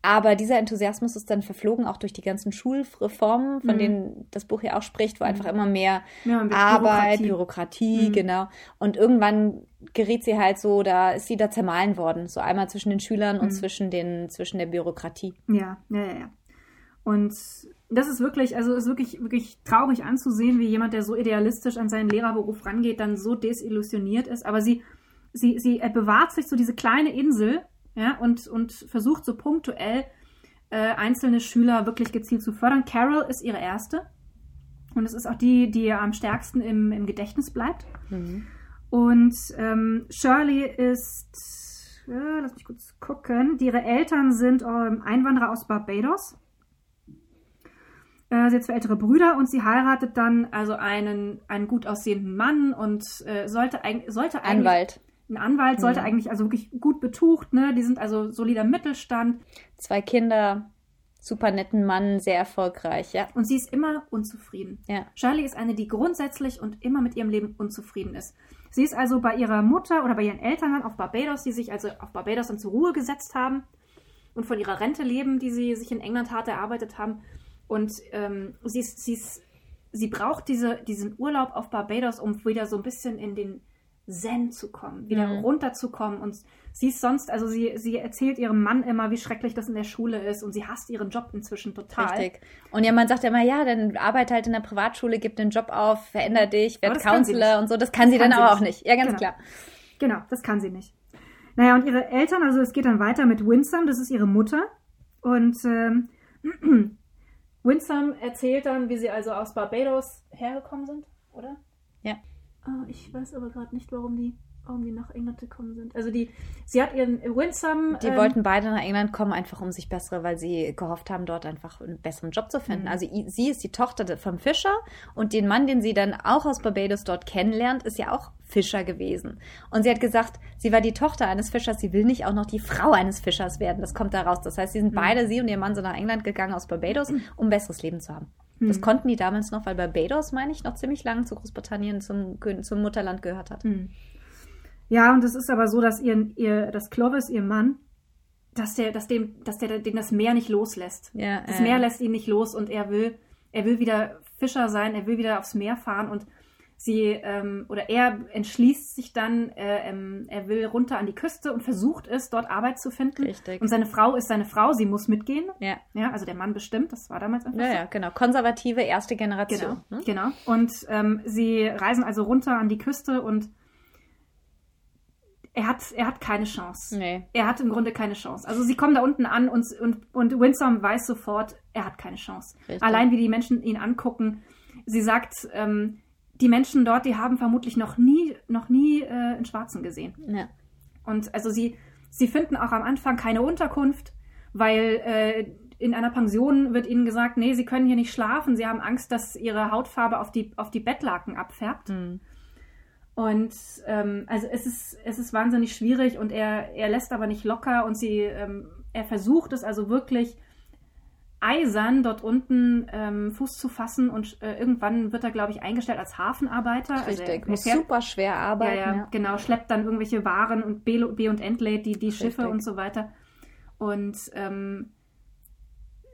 Aber dieser Enthusiasmus ist dann verflogen, auch durch die ganzen Schulreformen, von Mhm. denen das Buch ja auch spricht, wo einfach immer mehr Ja, Arbeit, Bürokratie. Bürokratie, Mhm. genau. Und irgendwann geriet sie halt so, da ist sie da zermahlen worden. So einmal zwischen den Schülern und Mhm. zwischen den, zwischen der Bürokratie. Ja, ja, ja, ja. Und das ist wirklich, also ist wirklich, wirklich traurig anzusehen, wie jemand, der so idealistisch an seinen Lehrerberuf rangeht, dann so desillusioniert ist. Aber sie, sie, sie bewahrt sich so diese kleine Insel, ja, und, und versucht so punktuell äh, einzelne Schüler wirklich gezielt zu fördern. Carol ist ihre erste. Und es ist auch die, die am stärksten im, im Gedächtnis bleibt. Und ähm, Shirley ist, äh, lass mich kurz gucken, ihre Eltern sind ähm, Einwanderer aus Barbados. Äh, sie hat zwei ältere Brüder und sie heiratet dann also einen, einen gut aussehenden Mann und äh, sollte, eig sollte eigentlich. Anwalt. Ein Anwalt sollte Mhm. eigentlich also wirklich gut betucht, ne? Die sind also solider Mittelstand Zwei Kinder, super netten Mann, sehr erfolgreich, ja. und sie ist immer unzufrieden. Ja. Shirley ist eine, die grundsätzlich und immer mit ihrem Leben unzufrieden ist. Sie ist also bei ihrer Mutter oder bei ihren Eltern dann auf Barbados, die sich also auf Barbados dann zur Ruhe gesetzt haben und von ihrer Rente leben, die sie sich in England hart erarbeitet haben. Und ähm, sie, ist, sie, ist, sie braucht diese, diesen Urlaub auf Barbados, um wieder so ein bisschen in den Zen zu kommen, wieder Mhm. runterzukommen. Und sie ist sonst, also sie, sie erzählt ihrem Mann immer, wie schrecklich das in der Schule ist und sie hasst ihren Job inzwischen total. Richtig. Und ihr Mann sagt ja immer, ja, dann arbeite halt in der Privatschule, gib den Job auf, veränder dich, werd das Counselor und so. Das kann sie kann dann sie aber auch nicht. nicht. Ja, ganz Genau. klar. Genau, das kann sie nicht. Naja, und ihre Eltern, also es geht dann weiter mit Winsome, das ist ihre Mutter. Und ähm, (clears throat) Winsome erzählt dann, wie sie also aus Barbados hergekommen sind, oder? Ja. Ah, ich weiß aber gerade nicht, warum die, die nach England gekommen sind. Also die, sie hat ihren Winsome. Die ähm, wollten beide nach England kommen, einfach um sich bessere, weil sie gehofft haben, dort einfach einen besseren Job zu finden. Mhm. Also sie ist die Tochter vom Fischer und den Mann, den sie dann auch aus Barbados dort kennenlernt, ist ja auch Fischer gewesen. Und sie hat gesagt, sie war die Tochter eines Fischers, sie will nicht auch noch die Frau eines Fischers werden. Das kommt da raus. Das heißt, sie sind Mhm. beide, sie und ihr Mann, sind nach England gegangen aus Barbados, um ein besseres Leben zu haben. Das Mhm. konnten die damals noch, weil Barbados, meine ich, noch ziemlich lange zu Großbritannien zum, zum Mutterland gehört hat. Hm. Ja, und es ist aber so, dass ihr, ihr dass Clovis, ihr Mann, dass der, dass dem, dass der den das Meer nicht loslässt. Ja, Das äh, Meer lässt ihn nicht los und er will, er will wieder Fischer sein, er will wieder aufs Meer fahren und sie ähm, oder er entschließt sich dann, äh, ähm, er will runter an die Küste und versucht es, dort Arbeit zu finden. Richtig. Und seine Frau ist seine Frau, sie muss mitgehen. Ja. Ja, also der Mann bestimmt, das war damals einfach Ja, so. ja, genau. Konservative erste Generation. Genau, Ne? genau. Und ähm, sie reisen also runter an die Küste und er hat, er hat keine Chance. Nee. Er hat im Grunde keine Chance. Also sie kommen da unten an und, und, und Winsome weiß sofort, er hat keine Chance. Richtig. Allein wie die Menschen ihn angucken. Sie sagt, ähm, die Menschen dort, die haben vermutlich noch nie, noch nie äh, einen Schwarzen gesehen. Ja. Und also sie, sie finden auch am Anfang keine Unterkunft, weil äh, in einer Pension wird ihnen gesagt, nee, sie können hier nicht schlafen. Sie haben Angst, dass ihre Hautfarbe auf die, auf die Bettlaken abfärbt. Hm. Und ähm, also es ist, es ist wahnsinnig schwierig und er, er lässt aber nicht locker und sie, ähm, er versucht es also wirklich eisern dort unten ähm, Fuß zu fassen und äh, irgendwann wird er, glaube ich, eingestellt als Hafenarbeiter. Also er- Richtig. er Muss fährt- super schwer arbeiten. ja, Ja, genau, schleppt dann irgendwelche Waren und B, B und entlädt die, die Schiffe Richtig. und so weiter. Und ähm,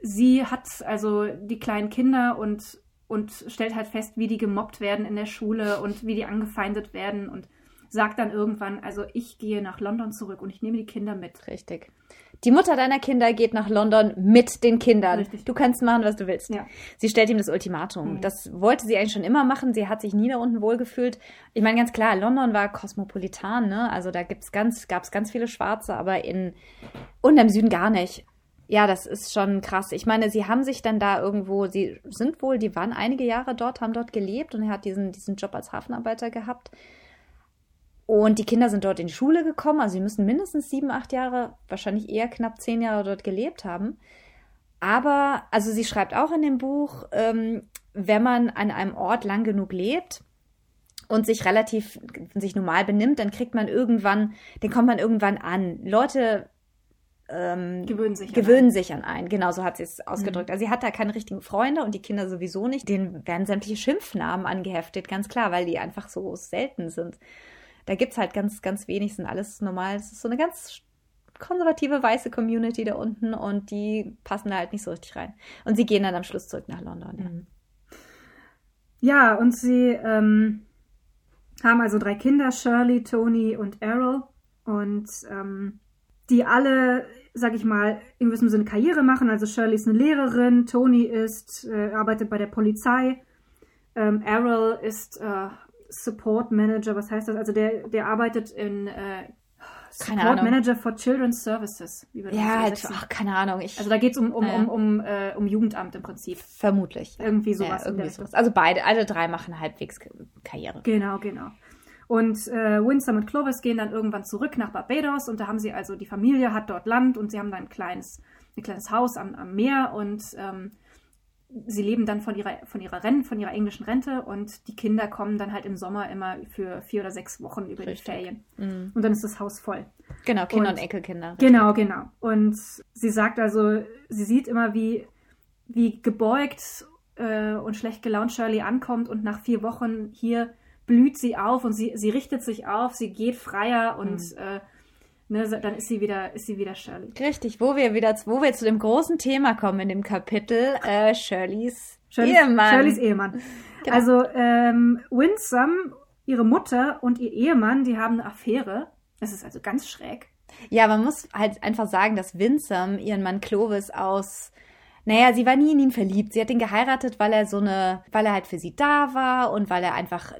sie hat also die kleinen Kinder und, und stellt halt fest, wie die gemobbt werden in der Schule und wie die angefeindet werden und sagt dann irgendwann, also ich gehe nach London zurück und ich nehme die Kinder mit. Richtig. Die Mutter deiner Kinder geht nach London mit den Kindern. Richtig. Du kannst machen, was du willst. Ja. Sie stellt ihm das Ultimatum. Mhm. Das wollte sie eigentlich schon immer machen. Sie hat sich nie da unten wohlgefühlt. Ich meine, ganz klar, London war kosmopolitan, ne? Also da gibt's ganz, gab's ganz viele Schwarze, aber in und im Süden gar nicht. Ja, das ist schon krass. Ich meine, sie haben sich dann da irgendwo, sie sind wohl, die waren einige Jahre dort, haben dort gelebt und er hat diesen, diesen Job als Hafenarbeiter gehabt. Und die Kinder sind dort in die Schule gekommen, also sie müssen mindestens sieben, acht Jahre, wahrscheinlich eher knapp zehn Jahre dort gelebt haben. Aber, also sie schreibt auch in dem Buch, ähm, wenn man an einem Ort lang genug lebt und sich relativ, sich normal benimmt, dann kriegt man irgendwann, dann kommt man irgendwann an. Leute ähm, Gewöhnen sich. gewöhnen sich an einen. Genau so hat sie es ausgedrückt. Also sie hat da keine richtigen Freunde und die Kinder sowieso nicht. Denen werden sämtliche Schimpfnamen angeheftet, ganz klar, weil die einfach so selten sind. Da gibt's halt ganz, ganz wenig, sind alles normal. Es ist so eine ganz konservative weiße Community da unten und die passen da halt nicht so richtig rein. Und sie gehen dann am Schluss zurück nach London. Ja. Mhm. Ja, und sie ähm, haben also drei Kinder, Shirley, Tony und Errol. Und ähm, die alle, sag ich mal, in gewissem Sinne Karriere machen. Also Shirley ist eine Lehrerin, Tony ist, äh, arbeitet bei der Polizei, ähm, Errol ist äh, Support Manager, was heißt das? Also der, der arbeitet in äh, Keine Support Ahnung. Manager for Children's Services. Ja, halt, ach, keine Ahnung. Ich, Also da geht es um, um, Ja, ja. um, um, äh, um Jugendamt im Prinzip. vermutlich. Irgendwie Ja, sowas. in irgendwie sowas. Also beide, alle drei machen halbwegs Karriere. Genau, genau. Und äh, Winsome und Clovis gehen dann irgendwann zurück nach Barbados und da haben sie also, die Familie hat dort Land und sie haben da ein kleines, ein kleines Haus am, am Meer und ähm, sie leben dann von ihrer, von ihrer Rente, von ihrer englischen Rente und die Kinder kommen dann halt im Sommer immer für vier oder sechs Wochen über Richtig. die Ferien. Mhm. Und dann ist das Haus voll. Genau, Kinder und, Und- Enkelkinder. Genau, genau. Und sie sagt also, sie sieht immer, wie, wie gebeugt äh, und schlecht gelaunt Shirley ankommt und nach vier Wochen hier blüht sie auf und sie, sie richtet sich auf, sie geht freier und äh, ne, so- dann ist sie wieder, ist sie wieder Shirley. Richtig, wo wir wieder, wo wir zu dem großen Thema kommen in dem Kapitel, äh, Shirleys, Shirleys Ehemann. Shirleys Ehemann. Genau. Also ähm, Winsome, ihre Mutter und ihr Ehemann, die haben eine Affäre. Das ist also ganz schräg. Ja, man muss halt einfach sagen, dass Winsome ihren Mann Clovis aus, naja, sie war nie in ihn verliebt. Sie hat ihn geheiratet, weil er so eine, weil er halt für sie da war und weil er einfach,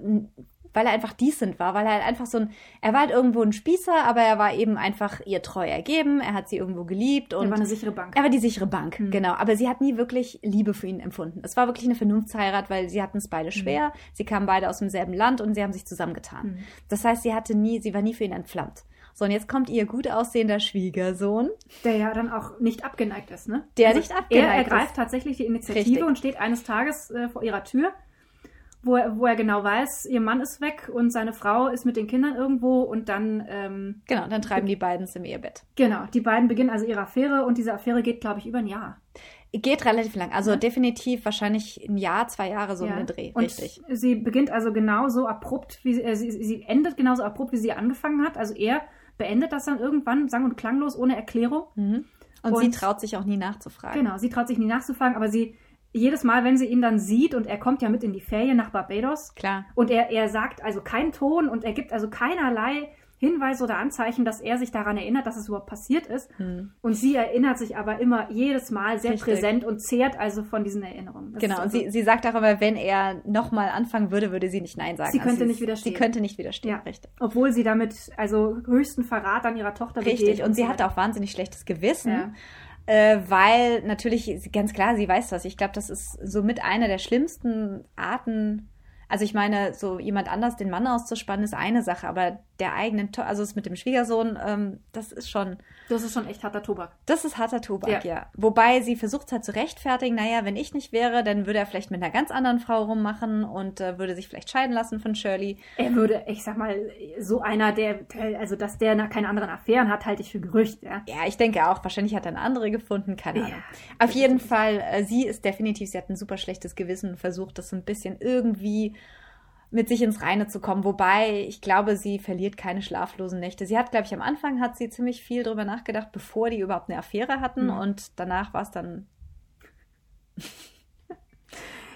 weil er einfach decent war, weil er halt einfach so ein, er war halt irgendwo ein Spießer, aber er war eben einfach ihr treu ergeben. Er hat sie irgendwo geliebt und Er war eine sichere Bank. Er war die sichere Bank, Mhm. genau. Aber sie hat nie wirklich Liebe für ihn empfunden. Es war wirklich eine Vernunftsheirat, weil sie hatten es beide schwer. Sie kamen beide aus demselben Land und sie haben sich zusammengetan. Mhm. Das heißt, sie hatte nie, sie war nie für ihn entflammt. So, und jetzt kommt ihr gut aussehender Schwiegersohn. Der ja dann auch nicht abgeneigt ist, ne? Der nicht Er abgeneigt ergreift ist. tatsächlich die Initiative Richtig. und steht eines Tages äh, vor ihrer Tür, wo er, wo er genau weiß, ihr Mann ist weg und seine Frau ist mit den Kindern irgendwo und dann, ähm, Genau, dann treiben die beiden es im Ehebett. genau, die beiden beginnen also ihre Affäre und diese Affäre geht, glaube ich, über ein Jahr. Geht relativ lang. Also Ja. definitiv wahrscheinlich ein Jahr, zwei Jahre so Ja. den Dreh. Und Richtig. sie beginnt also genauso abrupt, wie sie, äh, sie, sie endet genauso abrupt, wie sie angefangen hat. Also er beendet das dann irgendwann, sang- und klanglos, ohne Erklärung. Mhm. Und, sie Und- traut sich auch nie nachzufragen. Genau, sie traut sich nie nachzufragen, aber sie, jedes Mal, wenn sie ihn dann sieht und er kommt ja mit in die Ferien nach Barbados Klar. und er, er sagt also keinen Ton und er gibt also keinerlei Hinweise oder Anzeichen, dass er sich daran erinnert, dass es überhaupt passiert ist. Mhm. Und sie erinnert sich aber immer jedes Mal sehr Richtig. präsent und zehrt also von diesen Erinnerungen. Das Genau, und also, sie, sie sagt auch immer, wenn er nochmal anfangen würde, würde sie nicht Nein sagen. Sie könnte ist- nicht widerstehen. Sie könnte nicht widerstehen, Ja. richtig. obwohl sie damit also höchsten Verrat an ihrer Tochter Richtig, begeht. und sie so hat weiter. auch wahnsinnig schlechtes Gewissen. Ja. Äh, weil natürlich, ganz klar, sie weiß das. Ich glaube, das ist somit eine der schlimmsten Arten. Also ich meine, so jemand anders den Mann auszuspannen, ist eine Sache, aber der eigenen, To also es mit dem Schwiegersohn, ähm, das ist schon, Das ist schon echt harter Tobak. das ist harter Tobak, ja. Ja. Wobei sie versucht hat zu rechtfertigen, naja, wenn ich nicht wäre, dann würde er vielleicht mit einer ganz anderen Frau rummachen und äh, würde sich vielleicht scheiden lassen von Shirley. Er würde, ich sag mal, so einer, der, also dass der keine anderen Affären hat, halte ich für Gerücht, ja. Ja, ich denke auch. Wahrscheinlich hat er eine andere gefunden, keine Ja. Ahnung. Auf jeden Fall, äh, sie ist definitiv, sie hat ein super schlechtes Gewissen und versucht, das so ein bisschen irgendwie mit sich ins Reine zu kommen. Wobei, ich glaube, sie verliert keine schlaflosen Nächte. Sie hat, glaube ich, am Anfang hat sie ziemlich viel drüber nachgedacht, bevor die überhaupt eine Affäre hatten. Mhm. Und danach war es dann,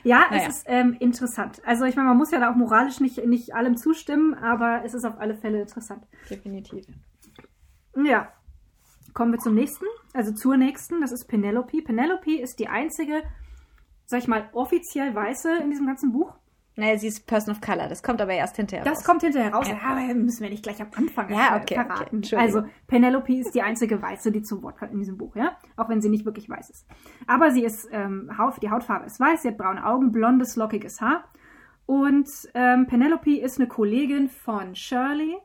Ja, Naja. es ist ähm, interessant. Also ich meine, man muss ja da auch moralisch nicht, nicht allem zustimmen, aber es ist auf alle Fälle interessant. definitiv. Ja. Kommen wir zum nächsten, also zur nächsten, das ist Penelope. Penelope ist die einzige, sag ich mal, offiziell Weiße in diesem ganzen Buch. Naja, sie ist Person of Color. Das kommt aber erst hinterher Das raus. kommt hinterher raus. Ja. Aber müssen wir nicht gleich am Anfang Ja, okay, verraten. okay. Also Penelope ist die einzige Weiße, die zum Wort kommt in diesem Buch, ja, auch wenn sie nicht wirklich weiß ist. Aber sie ist ähm, die Hautfarbe ist weiß, sie hat braune Augen, blondes lockiges Haar und ähm, Penelope ist eine Kollegin von Shirley.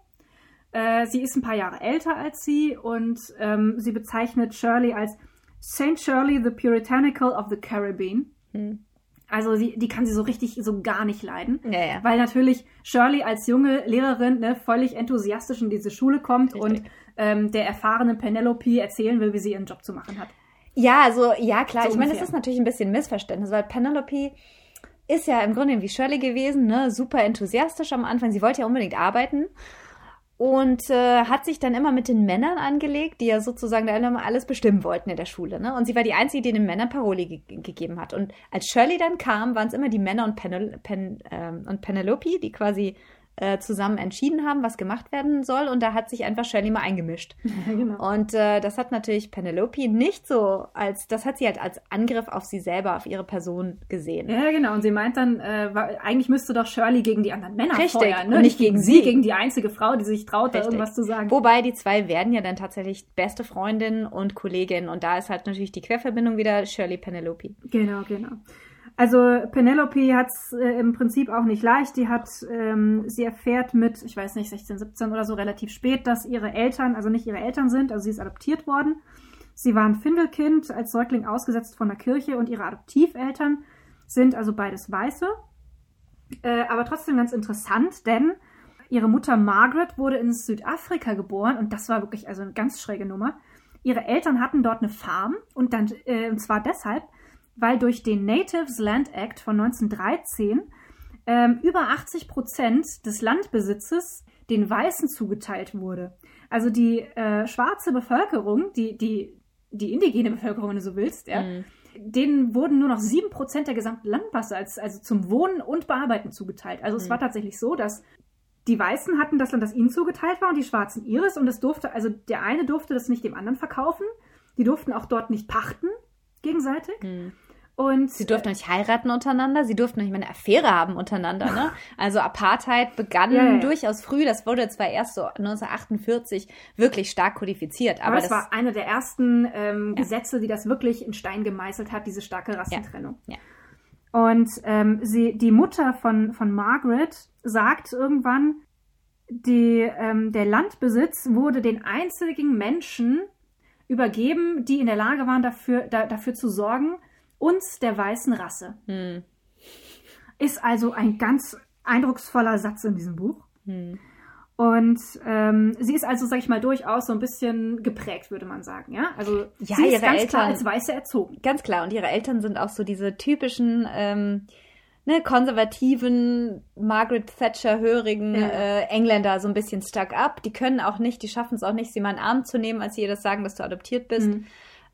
Äh, sie ist ein paar Jahre älter als sie und ähm, sie bezeichnet Shirley als Saint Shirley, the Puritanical of the Caribbean. Hm. Also sie, die kann sie so richtig so gar nicht leiden. Ja, ja. Weil natürlich Shirley als junge Lehrerin ne, völlig enthusiastisch in diese Schule kommt Richtig. und ähm, der erfahrenen Penelope erzählen will, wie sie ihren Job zu machen hat. Ja, also, ja, klar. So ich meine, das ist natürlich ein bisschen Missverständnis, weil Penelope ist ja im Grunde wie Shirley gewesen, ne? Super enthusiastisch am Anfang. Sie wollte ja unbedingt arbeiten und äh, hat sich dann immer mit den Männern angelegt, die ja sozusagen da immer alles bestimmen wollten in der Schule, ne? Und sie war die Einzige, die den Männern Paroli ge gegeben hat. Und als Shirley dann kam, waren es immer die Männer und, Penel Pen ähm, und Penelope, die quasi äh, zusammen entschieden haben, was gemacht werden soll. Und da hat sich einfach Shirley mal eingemischt. (laughs) genau. Und äh, das hat natürlich Penelope nicht so als, das hat sie halt als Angriff auf sie selber, auf ihre Person gesehen. Ja, genau. Und sie meint dann, äh, eigentlich müsste doch Shirley gegen die anderen Männer Richtig. feuern, ne? Und nicht gegen sie. gegen die einzige Frau, die sich traut, da Richtig. irgendwas zu sagen. Wobei die zwei werden ja dann tatsächlich beste Freundin und Kollegin und da ist halt natürlich die Querverbindung wieder Shirley Penelope. Genau, genau. Also Penelope hat es äh, im Prinzip auch nicht leicht. Die hat, ähm, sie erfährt mit, ich weiß nicht, 16, 17 oder so relativ spät, dass ihre Eltern, also nicht ihre Eltern sind, also sie ist adoptiert worden. Sie war ein Findelkind, als Säugling ausgesetzt von der Kirche und ihre Adoptiveltern sind also beides Weiße. Äh, aber trotzdem ganz interessant, denn ihre Mutter Margaret wurde in Südafrika geboren und das war wirklich also eine ganz schräge Nummer. Ihre Eltern hatten dort eine Farm und dann, äh, und zwar deshalb, weil durch den Natives Land Act von 1913 ähm, über 80 Prozent des Landbesitzes den Weißen zugeteilt wurde. Also die äh, schwarze Bevölkerung, die, die, die indigene Bevölkerung, wenn du so willst, ja, mhm. denen wurden nur noch 7 Prozent der gesamten Landmasse als, also zum Wohnen und Bearbeiten zugeteilt. Also mhm. es war tatsächlich so, dass die Weißen hatten das Land, das ihnen zugeteilt war und die Schwarzen ihres und es durfte, also der eine durfte das nicht dem anderen verkaufen. Die durften auch dort nicht pachten gegenseitig. Mhm. Und sie durften nicht heiraten untereinander, sie durften nicht mehr eine Affäre haben untereinander. Ne? (laughs) Also Apartheid begann ja, ja. durchaus früh. Das wurde zwar erst so 1948 wirklich stark kodifiziert, aber, aber das, war eine der ersten ähm, ja. Gesetze, die das wirklich in Stein gemeißelt hat, diese starke Rassentrennung. Ja. Und ähm, sie, die Mutter von, von Margaret sagt irgendwann, die, ähm, der Landbesitz wurde den einzigen Menschen übergeben, die in der Lage waren, dafür, da, dafür zu sorgen, uns der weißen Rasse. Hm. Ist also ein ganz eindrucksvoller Satz in diesem Buch. Hm. Und ähm, sie ist also, sag ich mal, durchaus so ein bisschen geprägt, würde man sagen, ja. Also ja, sie ist ganz Eltern, klar als Weiße erzogen. Ganz klar. Und ihre Eltern sind auch so diese typischen ähm, ne, konservativen, Margaret Thatcher-hörigen ja. äh, Engländer, so ein bisschen stuck up. Die können auch nicht, die schaffen es auch nicht, sie mal in den Arm zu nehmen, als sie ihr das sagen, dass du adoptiert bist. Mhm.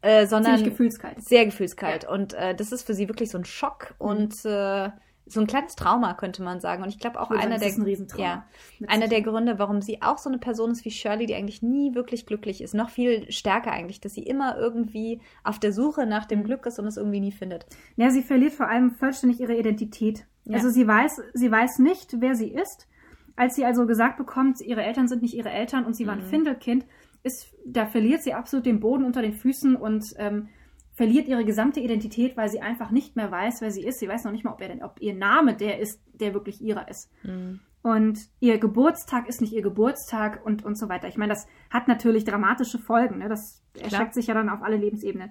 Äh, sondern Ziemlich gefühlskalt. Sehr gefühlskalt. Ja. Und äh, das ist für sie wirklich so ein Schock mhm. und äh, so ein kleines Trauma, könnte man sagen. Und ich glaube auch ich einer sagen, der, ja, einer der Gründe, warum sie auch so eine Person ist wie Shirley, die eigentlich nie wirklich glücklich ist. Noch viel stärker eigentlich, dass sie immer irgendwie auf der Suche nach dem mhm. Glück ist und es irgendwie nie findet. Ja, sie verliert vor allem vollständig ihre Identität. Ja. Also sie weiß, sie weiß nicht, wer sie ist. Als sie also gesagt bekommt, ihre Eltern sind nicht ihre Eltern und sie war ein mhm. Findelkind, ist, da verliert sie absolut den Boden unter den Füßen und ähm, verliert ihre gesamte Identität, weil sie einfach nicht mehr weiß, wer sie ist. Sie weiß noch nicht mal, ob, er, ob ihr Name der ist, der wirklich ihrer ist. Mhm. Und ihr Geburtstag ist nicht ihr Geburtstag und, und so weiter. Ich meine, das hat natürlich dramatische Folgen. Ne? Das erschreckt sich ja dann auf alle Lebensebenen.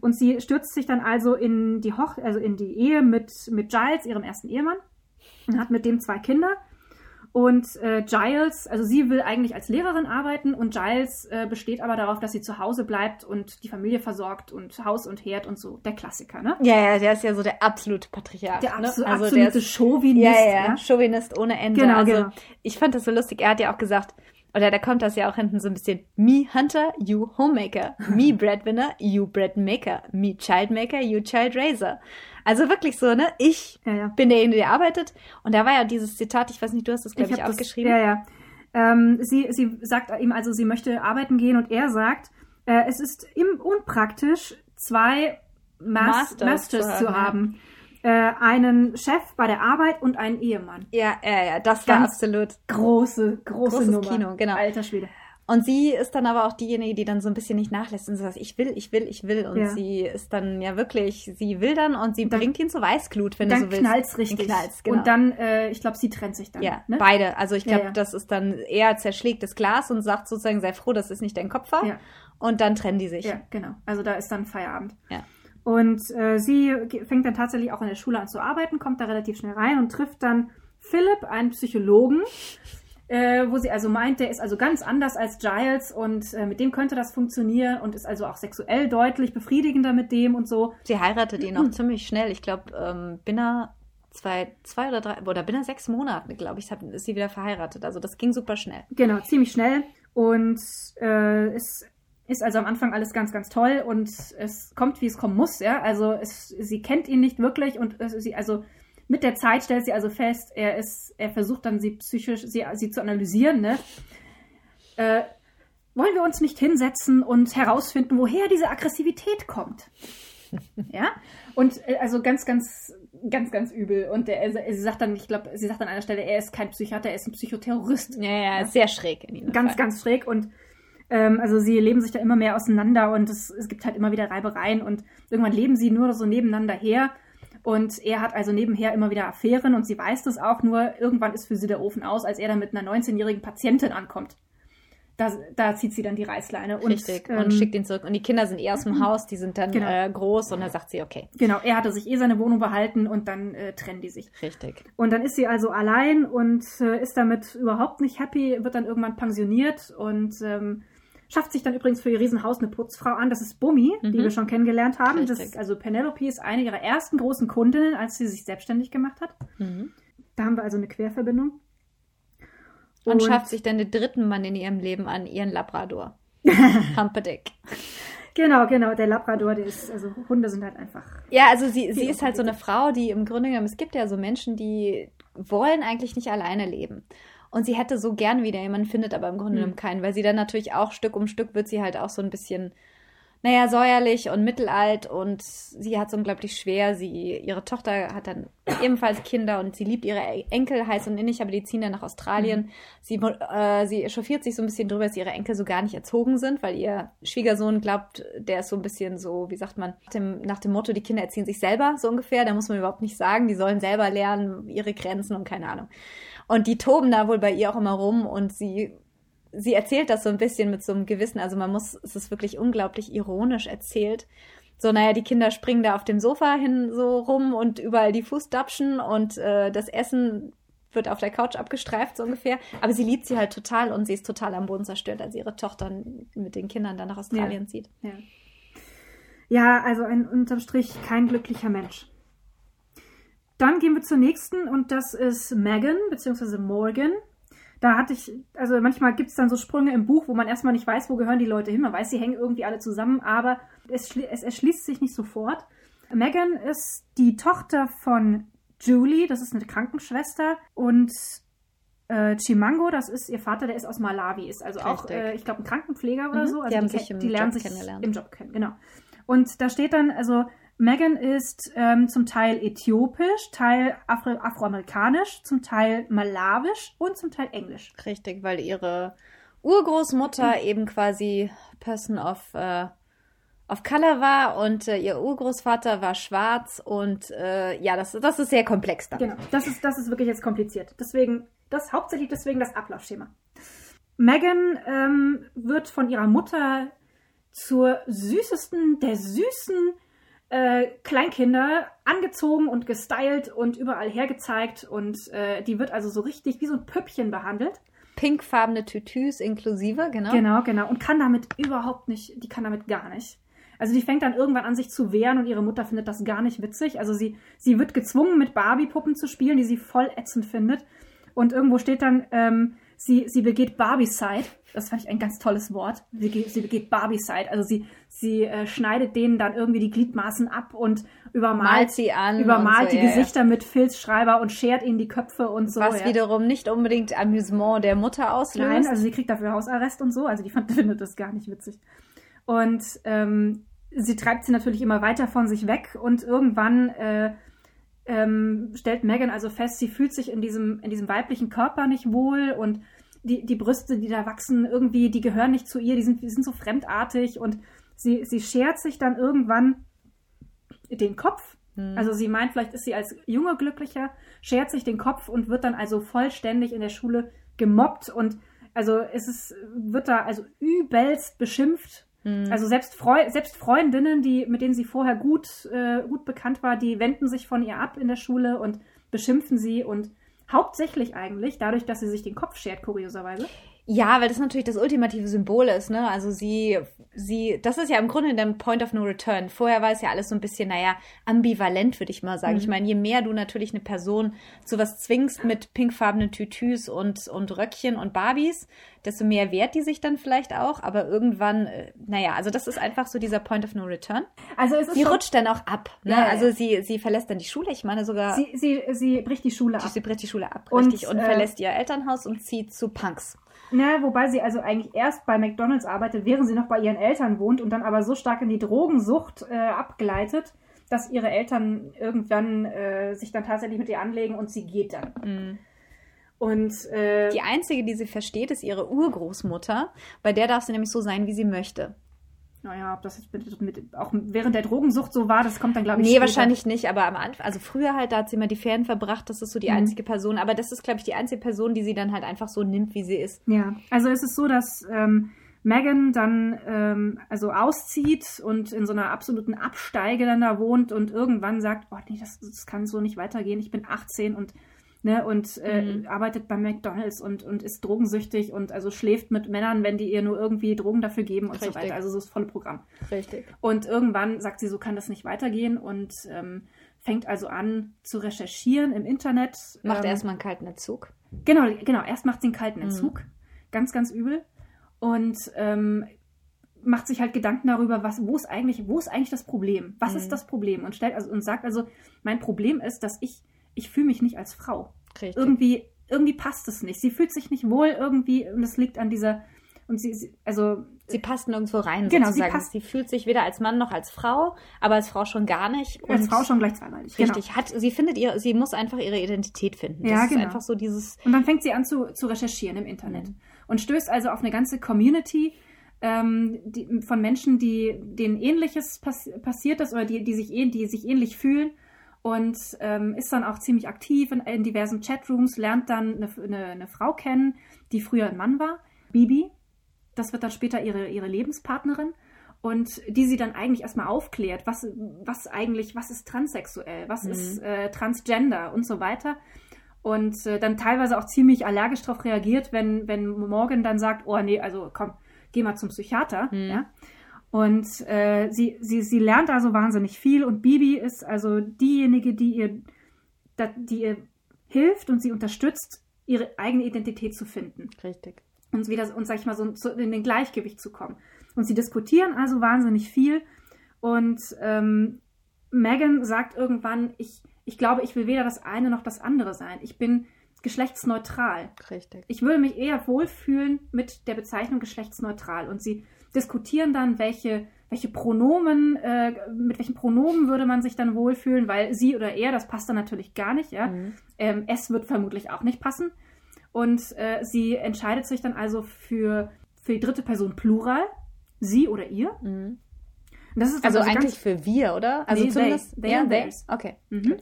Und sie stürzt sich dann also in die Hoch also in die Ehe mit, mit Giles, ihrem ersten Ehemann, und hat mit dem zwei Kinder. Und äh, Giles, also sie will eigentlich als Lehrerin arbeiten und Giles äh, besteht aber darauf, dass sie zu Hause bleibt und die Familie versorgt und Haus und Herd und so. Der Klassiker, ne? Ja, ja, der ist ja so der absolute Patriarch. Der ne? absolute, also absolute der ist, Chauvinist. Ja, ja, ja, Chauvinist ohne Ende. Genau, also genau. ich fand das so lustig. Er hat ja auch gesagt, oder da kommt das ja auch hinten so ein bisschen. Me Hunter, you Homemaker. Me (laughs) Breadwinner, you Breadmaker. Me Childmaker, you Child Raiser. Also wirklich so, ne? Ich ja, ja. bin derjenige, der arbeitet. Und da war ja dieses Zitat, ich weiß nicht, du hast das, glaube ich, ich aufgeschrieben. Das, ja, ja. Ähm, sie, sie sagt ihm also, sie möchte arbeiten gehen und er sagt, äh, es ist im, unpraktisch, zwei Mas Masters, Masters, zu haben. Zu haben. Äh, einen Chef bei der Arbeit und einen Ehemann. Ja, ja, ja, das war Ganz absolut große, große Großes Nummer. Kino, genau. Alter Schwede. Und sie ist dann aber auch diejenige, die dann so ein bisschen nicht nachlässt und sagt, ich will, ich will, ich will. Und ja. sie ist dann ja wirklich, sie will dann und sie dann, bringt ihn zu Weißglut, wenn du so willst. Dann knallt's richtig. Knallt's, genau. Und dann, äh, ich glaube, sie trennt sich dann. Ja, ne? beide. Also ich glaube, ja, ja. das ist dann, er zerschlägt das Glas und sagt sozusagen, sei froh, dass es nicht dein Kopf war. Ja. Und dann trennen die sich. Ja, genau. Also da ist dann Feierabend. Ja. Und äh, sie fängt dann tatsächlich auch in der Schule an zu arbeiten, kommt da relativ schnell rein und trifft dann Philipp, einen Psychologen, äh, wo sie also meint, der ist also ganz anders als Giles und äh, mit dem könnte das funktionieren und ist also auch sexuell deutlich befriedigender mit dem und so. Sie heiratet ihn auch mhm. ziemlich schnell. Ich glaube, ähm, binnen zwei, zwei oder drei, oder binnen sechs Monaten, glaube ich, ist sie wieder verheiratet. Also das ging super schnell. Genau, ziemlich schnell. Und äh, es ist also am Anfang alles ganz, ganz toll und es kommt, wie es kommen muss, ja. Also es, sie kennt ihn nicht wirklich und äh, sie, also mit der Zeit stellt sie also fest, er ist, er versucht dann sie psychisch, sie, sie zu analysieren, ne? Äh, wollen wir uns nicht hinsetzen und herausfinden, woher diese Aggressivität kommt? (laughs) ja? Und äh, also ganz, ganz, ganz, ganz übel. Und der, sie sagt dann, ich glaube, sie sagt an einer Stelle, er ist kein Psychiater, er ist ein Psychoterrorist. Ja, ja, ja. sehr schräg. In ganz, Fall. ganz schräg. Und ähm, also sie leben sich da immer mehr auseinander und es, es gibt halt immer wieder Reibereien und irgendwann leben sie nur so nebeneinander her Und er hat also nebenher immer wieder Affären und sie weiß das auch, nur irgendwann ist für sie der Ofen aus, als er dann mit einer 19-jährigen Patientin ankommt. Da, da, zieht sie dann die Reißleine. Und, Richtig, ähm, und schickt ihn zurück. Und die Kinder sind eh aus dem Haus, die sind dann genau. äh, groß und dann sagt sie, okay. Genau, er hatte sich eh seine Wohnung behalten und dann äh, trennen die sich. Richtig. Und dann ist sie also allein und äh, ist damit überhaupt nicht happy, wird dann irgendwann pensioniert und ähm, schafft sich dann übrigens für ihr Riesenhaus eine Putzfrau an. Das ist Bummi, mhm. die wir schon kennengelernt haben. Das also Penelope ist eine ihrer ersten großen Kundinnen, als sie sich selbstständig gemacht hat. Mhm. Da haben wir also eine Querverbindung. Und, und, schafft sich dann den dritten Mann in ihrem Leben an, ihren Labrador. (laughs) Hampedick. Genau, genau, der Labrador, der ist, also Hunde sind halt einfach. Ja, also sie, sie ist halt so eine Frau, die im Grunde genommen, es gibt ja so Menschen, die wollen eigentlich nicht alleine leben. Und sie hätte so gern wieder jemanden, findet aber im Grunde genommen hm. keinen, weil sie dann natürlich auch Stück um Stück wird sie halt auch so ein bisschen, naja, säuerlich und mittelalt und sie hat es unglaublich schwer. Sie, ihre Tochter hat dann ebenfalls Kinder und sie liebt ihre Enkel heiß und innig, aber die ziehen dann nach Australien. Mhm. Sie, äh, sie echauffiert sich so ein bisschen drüber, dass ihre Enkel so gar nicht erzogen sind, weil ihr Schwiegersohn glaubt, der ist so ein bisschen so, wie sagt man, nach dem, nach dem Motto, die Kinder erziehen sich selber so ungefähr. Da muss man überhaupt nicht sagen, die sollen selber lernen, ihre Grenzen und keine Ahnung. Und die toben da wohl bei ihr auch immer rum und sie, sie erzählt das so ein bisschen mit so einem Gewissen. Also man muss, es ist wirklich unglaublich ironisch erzählt. So, naja, die Kinder springen da auf dem Sofa hin so rum und überall die Fußdapschen und äh, das Essen wird auf der Couch abgestreift, so ungefähr. Aber sie liebt sie halt total und sie ist total am Boden zerstört, als ihre Tochter mit den Kindern dann nach Australien ja. zieht. Ja. ja, also ein unterm Strich kein glücklicher Mensch. Dann gehen wir zur nächsten und das ist Megan bzw. Morgan. Da hatte ich, also manchmal gibt es dann so Sprünge im Buch, wo man erstmal nicht weiß, wo gehören die Leute hin. Man weiß, sie hängen irgendwie alle zusammen, aber es, es erschließt sich nicht sofort. Megan ist die Tochter von Julie, das ist eine Krankenschwester, und äh, Chimango, das ist ihr Vater, der ist aus Malawi, ist also Richtig. auch, äh, ich Megan ist ähm, zum Teil äthiopisch, Teil Afro afroamerikanisch, zum Teil malawisch und zum Teil englisch. Richtig, weil ihre Urgroßmutter mhm. eben quasi Person of, äh, of Color war und äh, ihr Urgroßvater war schwarz und äh, ja, das, das ist sehr komplex dann. Genau, das ist, das ist wirklich jetzt kompliziert. Deswegen, das hauptsächlich deswegen das Ablaufschema. Megan ähm, wird von ihrer Mutter zur süßesten der süßen äh, Kleinkinder angezogen und gestylt und überall hergezeigt und äh, die wird also so richtig wie so ein Püppchen behandelt. Pinkfarbene Tütüs inklusive, genau. Genau, genau. Und kann damit überhaupt nicht, die kann damit gar nicht. Also die fängt dann irgendwann an, sich zu wehren und ihre Mutter findet das gar nicht witzig. Also sie, sie wird gezwungen, mit Barbie-Puppen zu spielen, die sie voll ätzend findet. Und irgendwo steht dann, ähm, sie, sie begeht Barbicide. Das fand ich ein ganz tolles Wort. Sie, sie begeht Barbicide. Also sie, sie äh, schneidet denen dann irgendwie die Gliedmaßen ab und übermalt Malt sie an. Übermalt so, die ja, Gesichter ja. mit Filzschreiber und schert ihnen die Köpfe und so. Was ja. wiederum nicht unbedingt Amüsement der Mutter auslöst. Nein, also sie kriegt dafür Hausarrest und so. Also die fand, (laughs) findet das gar nicht witzig. Und ähm, sie treibt sie natürlich immer weiter von sich weg und irgendwann äh, ähm, stellt Megan also fest, sie fühlt sich in diesem, in diesem weiblichen Körper nicht wohl und die, die Brüste, die da wachsen, irgendwie, die gehören nicht zu ihr, die sind, die sind so fremdartig und sie, sie schert sich dann irgendwann den Kopf. Hm. Also sie meint, vielleicht ist sie als Junge glücklicher, schert sich den Kopf und wird dann also vollständig in der Schule gemobbt und also es ist, wird da also übelst beschimpft Mhm. Also selbst, Freu selbst Freundinnen, die, mit denen sie vorher gut, äh, gut bekannt war, die wenden sich von ihr ab in der Schule und beschimpfen sie und hauptsächlich eigentlich dadurch, dass sie sich den Kopf schert, kurioserweise. Ja, weil das natürlich das ultimative Symbol ist, ne? Also sie, sie, das ist ja im Grunde der Point of No Return. Vorher war es ja alles so ein bisschen, naja, ambivalent, würde ich mal sagen. Mhm. Ich meine, je mehr du natürlich eine Person zu was zwingst mit pinkfarbenen Tütüs und, und Röckchen und Barbies, desto mehr wehrt die sich dann vielleicht auch. Aber irgendwann, äh, naja, also das ist einfach so dieser Point of No Return. Also es ist sie rutscht dann auch ab. Ne? Ja, also sie, sie verlässt dann die Schule. Ich meine sogar. Sie, sie, sie bricht die Schule ab. Sie bricht die Schule ab, richtig. Und, und äh, verlässt ihr Elternhaus und zieht zu Punks. Na, wobei sie also eigentlich erst bei McDonalds arbeitet, während sie noch bei ihren Eltern wohnt und dann aber so stark in die Drogensucht äh, abgleitet, dass ihre Eltern irgendwann äh, sich dann tatsächlich mit ihr anlegen und sie geht dann. Mhm. Und äh, die einzige, die sie versteht, ist ihre Urgroßmutter. Bei der darf sie nämlich so sein, wie sie möchte. Naja, ob das jetzt mit, mit, auch während der Drogensucht so war, das kommt dann, glaube ich, Nee, später. wahrscheinlich nicht, aber am Anfang, also früher halt, da hat sie immer die Ferien verbracht, das ist so die Mhm. einzige Person, aber das ist, glaube ich, die einzige Person, die sie dann halt einfach so nimmt, wie sie ist. Ja, also es ist so, dass ähm, Megan dann ähm, also auszieht und in so einer absoluten Absteige dann da wohnt und irgendwann sagt, oh nee, das, das kann so nicht weitergehen, ich bin 18 und ne, und äh, Mhm. arbeitet bei McDonalds und, und ist drogensüchtig und also schläft mit Männern, wenn die ihr nur irgendwie Drogen dafür geben und so Richtig. weiter. Also so das volle Programm. Richtig. Und irgendwann sagt sie, so kann das nicht weitergehen und ähm, fängt also an zu recherchieren im Internet. Macht ähm, erstmal einen kalten Entzug. Genau, genau. Erst macht sie einen kalten Mhm. Entzug. Ganz, ganz übel. Und ähm, macht sich halt Gedanken darüber, was, wo ist eigentlich, wo ist eigentlich das Problem? Was Mhm. ist das Problem? Und stellt also und sagt also, mein Problem ist, dass ich, ich fühle mich nicht als Frau. Richtig. Irgendwie, irgendwie passt es nicht. Sie fühlt sich nicht wohl irgendwie und es liegt an dieser, und sie, sie also Sie passt nirgendwo rein, Genau, sie sozusagen. passt- Sie fühlt sich weder als Mann noch als Frau, aber als Frau schon gar nicht. als Frau schon gleich zweimalig. Richtig. Hat, sie findet ihr, sie muss einfach ihre Identität finden. Das Ja, ist genau. einfach so dieses, Und dann fängt sie an zu, zu recherchieren im Internet Mhm. und stößt also auf eine ganze Community ähm, die, von Menschen, die denen Ähnliches pass passiert ist oder die, die, sich, die sich ähnlich fühlen und ähm, ist dann auch ziemlich aktiv in, in diversen Chatrooms, lernt dann eine, eine, eine Frau kennen, die früher ein Mann war, Bibi. Das wird dann später ihre, ihre Lebenspartnerin und die sie dann eigentlich erstmal aufklärt, was, was eigentlich, was ist transsexuell, was Mhm. ist äh, Transgender und so weiter und äh, dann teilweise auch ziemlich allergisch darauf reagiert, wenn, wenn Morgan dann sagt, oh nee, also komm, geh mal zum Psychiater. Mhm. Ja? Und äh, sie, sie, sie lernt also wahnsinnig viel und Bibi ist also diejenige, die ihr, die ihr hilft und sie unterstützt, ihre eigene Identität zu finden richtig. und wieder, und sag ich mal, so so in den Gleichgewicht zu kommen. Und sie diskutieren also wahnsinnig viel. Und ähm, Megan sagt irgendwann, ich, ich glaube, ich will weder das eine noch das andere sein. Ich bin geschlechtsneutral. Richtig. Ich würde mich eher wohlfühlen mit der Bezeichnung geschlechtsneutral. Und sie diskutieren dann, welche, welche Pronomen, äh, mit welchen Pronomen würde man sich dann wohlfühlen, weil sie oder er, das passt dann natürlich gar nicht, ja. Mhm. Ähm, es wird vermutlich auch nicht passen. Und äh, sie entscheidet sich dann also für, für die dritte Person Plural, sie oder ihr. Mhm. Und das ist dann Also, ganz- eigentlich für wir, oder? Also Nee, zumindest. they. They and they. Okay. Mhm.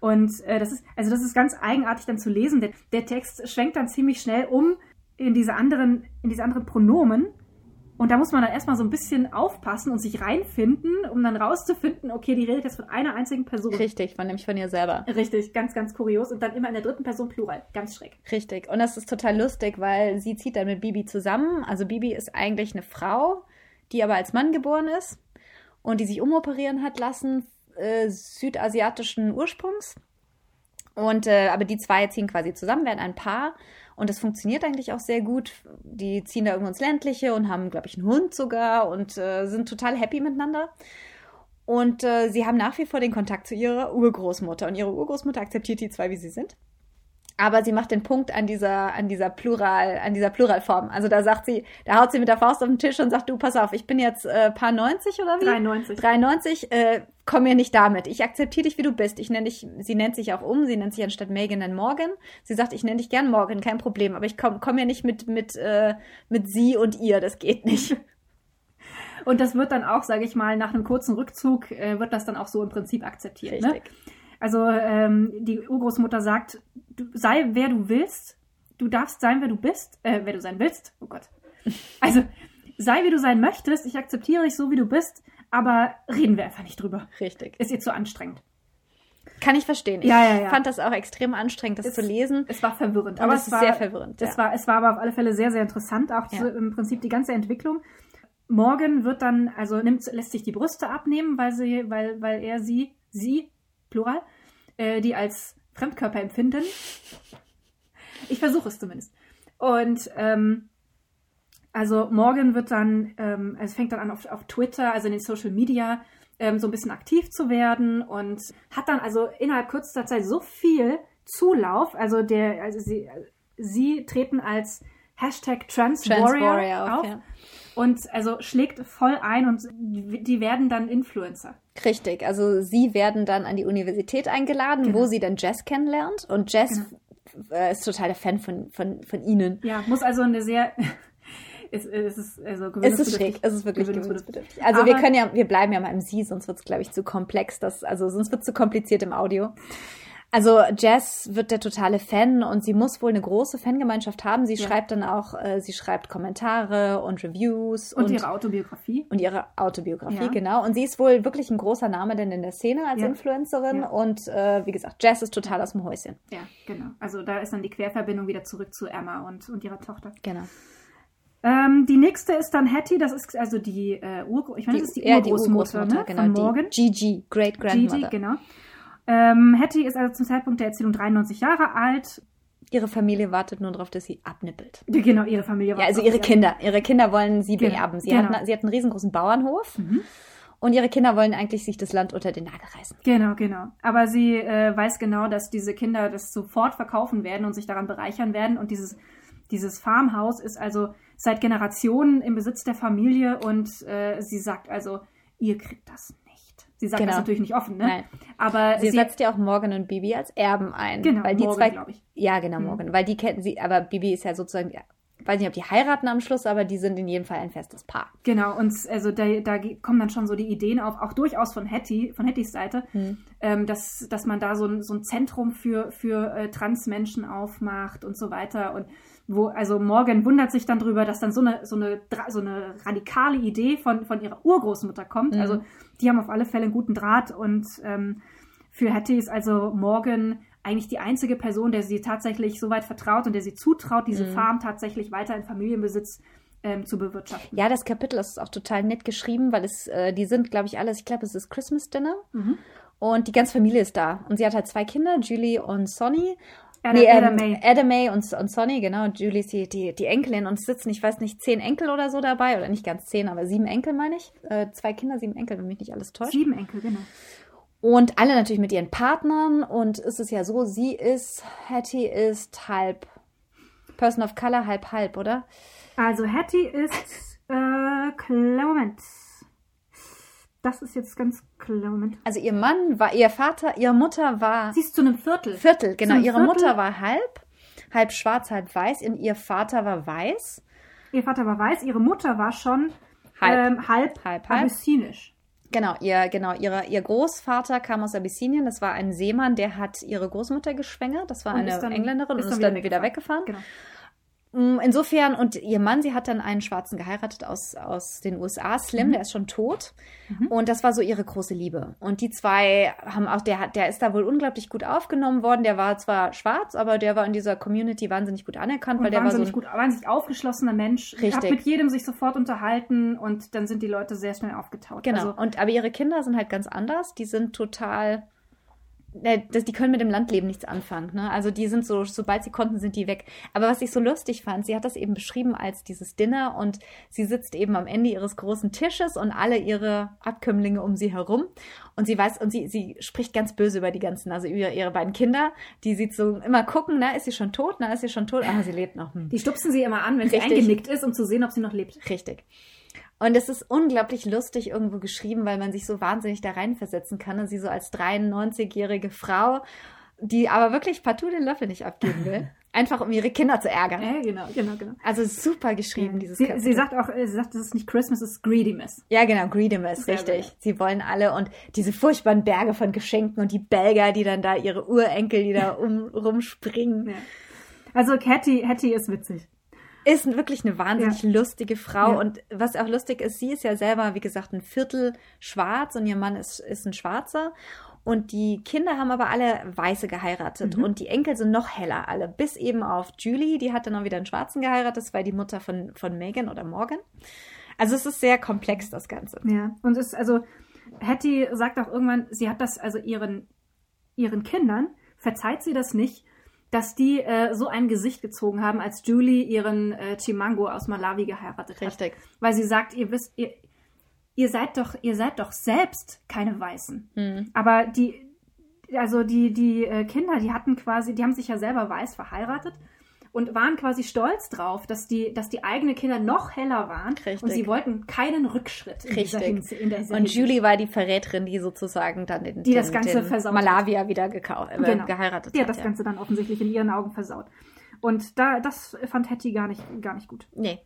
Und äh, das ist, also das ist ganz eigenartig dann zu lesen. Der, der Text schwenkt dann ziemlich schnell um in diese anderen, in diese anderen Pronomen. Und da muss man dann erstmal so ein bisschen aufpassen und sich reinfinden, um dann rauszufinden, okay, die redet jetzt von einer einzigen Person. Richtig, von nämlich von ihr selber. Richtig, ganz, ganz kurios. Und dann immer in der dritten Person Plural. Ganz schräg. Richtig. Und das ist total lustig, weil sie zieht dann mit Bibi zusammen. Also Bibi ist eigentlich eine Frau, die aber als Mann geboren ist und die sich umoperieren hat lassen, äh, südasiatischen Ursprungs. Und äh, aber die zwei ziehen quasi zusammen, werden ein Paar. Und das funktioniert eigentlich auch sehr gut. Die ziehen da irgendwo ins Ländliche und haben, glaube ich, einen Hund sogar und äh, sind total happy miteinander. Und äh, sie haben nach wie vor den Kontakt zu ihrer Urgroßmutter. Und ihre Urgroßmutter akzeptiert die zwei, wie sie sind. Aber sie macht den Punkt an dieser, an dieser Plural, an dieser Pluralform. Also da sagt sie, da haut sie mit der Faust auf den Tisch und sagt, du, pass auf, ich bin jetzt äh, paar 90 oder wie? 93. 93, äh, komm mir nicht damit. Ich akzeptiere dich, wie du bist. Ich nenne dich, sie nennt sich auch um, sie nennt sich anstatt Megan dann Morgan. Sie sagt, ich nenne dich gern Morgan, kein Problem, aber ich komme komm ja nicht mit, mit, äh, mit sie und ihr, das geht nicht. Und das wird dann auch, sage ich mal, nach einem kurzen Rückzug, äh, wird das dann auch so im Prinzip akzeptiert. Ne? Also ähm, die Urgroßmutter sagt, du, sei wer du willst, du darfst sein, wer du bist, äh, wer du sein willst. Oh Gott. (laughs) Also sei wie du sein möchtest, ich akzeptiere dich so wie du bist, aber reden wir einfach nicht drüber. Richtig. Ist ihr zu anstrengend. Kann ich verstehen. Ich Ja, ja, ja. fand das auch extrem anstrengend, das Es- zu lesen. Es war verwirrend, Aber es es, ist war sehr verwirrend. Es war, es war aber auf alle Fälle sehr, sehr interessant, auch so im Prinzip die ganze Entwicklung. Morgan wird dann, also nimmt, lässt sich die Brüste abnehmen, weil sie, weil, weil er sie, sie, Plural, äh, die als Fremdkörper empfinden. Ich versuche es zumindest. Und ähm, also Morgan wird dann, ähm, also fängt dann an auf, auf Twitter, also in den Social Media, ähm, so ein bisschen aktiv zu werden und hat dann also innerhalb kürzester Zeit so viel Zulauf, also der, also sie, sie treten als Hashtag Trans, Trans Warrior, Warrior auf auf, ja. Und also schlägt voll ein und die werden dann Influencer. Richtig, also sie werden dann an die Universität eingeladen, Genau. wo sie dann Jess kennenlernt und Jess äh, ist total der Fan von, von, von ihnen. Ja, muss also eine sehr, (laughs) Es, es ist also es ist schräg, es ist wirklich gewöhnungsbedürftig. Also Aber wir können ja, wir bleiben ja mal im Sie, sonst wird es, glaube ich, zu komplex. Das, also sonst wird es zu kompliziert im Audio. Also Jess wird der totale Fan und sie muss wohl eine große Fangemeinschaft haben. Sie ja. schreibt dann auch, äh, sie schreibt Kommentare und Reviews und, und ihre Autobiografie. Und ihre Autobiografie, ja. genau. Und sie ist wohl wirklich ein großer Name denn in der Szene als ja. Influencerin. Und äh, wie gesagt, Jess ist total aus dem Häuschen. Ja, genau. Also da ist dann die Querverbindung wieder zurück zu Emma und, und ihrer Tochter. Genau. Ähm, die nächste ist dann Hattie, das ist also die äh, Urgroßmutter, ich meine, das ist die Urgroßmutter, ne? genau, von Morgan. Gigi, Great Grandmother. Gigi, genau. Ähm, Hattie ist also zum Zeitpunkt der Erzählung 93 Jahre alt. Ihre Familie wartet nur darauf, dass sie abnippelt. (laughs) Genau, ihre Familie wartet. Ja, also ihre Kinder. Ihre Kinder wollen sie genau. beerben. Sie, genau. hat, sie hat einen riesengroßen Bauernhof. Mhm. Und ihre Kinder wollen eigentlich sich das Land unter den Nagel reißen. Genau, genau. Aber sie äh, weiß genau, dass diese Kinder das sofort verkaufen werden und sich daran bereichern werden. Und dieses, dieses Farmhaus ist also seit Generationen im Besitz der Familie. Und äh, sie sagt also, ihr kriegt das Sie sagt genau. das natürlich nicht offen, ne? Nein. Aber sie, sie, setzt ja auch Morgan und Bibi als Erben ein. Genau, weil die Morgan, zwei, glaube ich. Ja, genau, mhm. Morgan. Weil die kennen sie, aber Bibi ist ja sozusagen, ja, weiß nicht, ob die heiraten am Schluss, aber die sind in jedem Fall ein festes Paar. Genau, und also da, da kommen dann schon so die Ideen auf, auch durchaus von Hattie, von Hatties Seite, mhm. ähm, dass, dass man da so ein, so ein Zentrum für, für äh, Transmenschen aufmacht und so weiter. Und wo, also Morgan wundert sich dann drüber, dass dann so eine, so eine, so eine radikale Idee von, von ihrer Urgroßmutter kommt. Mhm. Also die haben auf alle Fälle einen guten Draht und ähm, für Hattie ist also Morgan eigentlich die einzige Person, der sie tatsächlich so weit vertraut und der sie zutraut, diese mhm. Farm tatsächlich weiter in Familienbesitz ähm, zu bewirtschaften. Ja, das Kapitel ist auch total nett geschrieben, weil es, äh, die sind, glaube ich, alles, ich glaube, es ist Christmas Dinner. Mhm. Und die ganze Familie ist da. Und sie hat halt zwei Kinder, Julie und Sonny. Adam, nee, ähm, Adam May. Adam May und, und Sonny, genau. Julie ist die, die, die Enkelin und es sitzen, ich weiß nicht, zehn Enkel oder so dabei. Oder nicht ganz zehn, aber sieben Enkel, meine ich. Äh, zwei Kinder, sieben Enkel, wenn mich nicht alles täuscht. Sieben Enkel, genau. Und alle natürlich mit ihren Partnern. Und es ist ja so, sie ist, Hattie ist halb Person of Color, halb halb, oder? Also Hattie ist, äh, Moment. Das ist jetzt ganz klar. Moment. Also ihr Mann war, ihr Vater, ihre Mutter war. Sie ist zu einem Viertel. Viertel, genau. Ihre Viertel. Mutter war halb, halb schwarz, halb weiß. Und ihr Vater war weiß. Ihr Vater war weiß, ihre Mutter war schon halb, ähm, halb, halb, halb. abyssinisch. Genau, ihr, genau, ihre, ihr Großvater kam aus Abyssinien. Das war ein Seemann, der hat ihre Großmutter geschwängert. Das war und eine dann, Engländerin und ist dann, wieder, wieder weggefahren. Genau. Mm, insofern, und ihr Mann, sie hat dann einen Schwarzen geheiratet aus, aus den USA, Slim, mhm. der ist schon tot. Mhm. Und das war so ihre große Liebe. Und die zwei haben auch, der, der ist da wohl unglaublich gut aufgenommen worden. Der war zwar schwarz, aber der war in dieser Community wahnsinnig gut anerkannt, und weil der war so ein gut, wahnsinnig aufgeschlossener Mensch. Richtig. Hat mit jedem sich sofort unterhalten und dann sind die Leute sehr schnell aufgetaut. Genau. Also, und, aber ihre Kinder sind halt ganz anders. Die sind total äh, die können mit dem Landleben nichts anfangen. Ne? Also die sind so, sobald sie konnten, sind die weg. Aber was ich so lustig fand, sie hat das eben beschrieben als dieses Dinner und sie sitzt eben am Ende ihres großen Tisches und alle ihre Abkömmlinge um sie herum. Und sie weiß, und sie, sie spricht ganz böse über die ganzen, also über ihre beiden Kinder. Die sieht so immer gucken, na, ist sie schon tot? Na, ist sie schon tot? Ah, sie lebt noch. Hm. Die stupsen sie immer an, wenn Richtig. sie eingenickt ist, um zu sehen, ob sie noch lebt. Richtig. Und es ist unglaublich lustig irgendwo geschrieben, weil man sich so wahnsinnig da reinversetzen kann. Und sie so als 93-jährige Frau, die aber wirklich partout den Löffel nicht abgeben will. (laughs) Einfach um ihre Kinder zu ärgern. Ja, genau, genau, genau. Also super geschrieben, ja. dieses sie, sie sagt auch, sie sagt, das ist nicht Christmas, es ist Greediness. Ja, genau, Greediness, richtig. Gut. Sie wollen alle und diese furchtbaren Berge von Geschenken und die Belger, die dann da ihre Urenkel, die da (laughs) um, rumspringen. Ja. Also Hattie, Hattie ist witzig ist wirklich eine wahnsinnig ja. lustige Frau. Ja. Und was auch lustig ist, sie ist ja selber, wie gesagt, ein Viertel schwarz und ihr Mann ist, ist ein Schwarzer. Und die Kinder haben aber alle Weiße geheiratet. Mhm. Und die Enkel sind noch heller alle. Bis eben auf Julie, die hat dann auch wieder einen Schwarzen geheiratet. Das war die Mutter von, von Megan oder Morgan. Also es ist sehr komplex, das Ganze. Ja, und es ist also, Hattie sagt auch irgendwann, sie hat das also ihren, ihren Kindern, verzeiht sie das nicht, dass die äh, so ein Gesicht gezogen haben, als Julie ihren äh, Chimango aus Malawi geheiratet Richtig. hat. Weil sie sagt, ihr wisst, ihr, ihr seid doch, ihr seid doch selbst keine Weißen. Hm. Aber die, also die, die äh, Kinder, die hatten quasi, die haben sich ja selber weiß verheiratet und waren quasi stolz drauf, dass die, dass die eigenen Kinder noch heller waren. Richtig. Und sie wollten keinen Rückschritt in Richtig. Hinse, in Und Julie war die Verräterin, die sozusagen dann den, die den, das Ganze versaut Malawia wieder gekauft, äh, genau. geheiratet die hat. Die hat das Ganze dann offensichtlich in ihren Augen versaut. Und da, das fand Hattie gar nicht, gar nicht gut. Nee.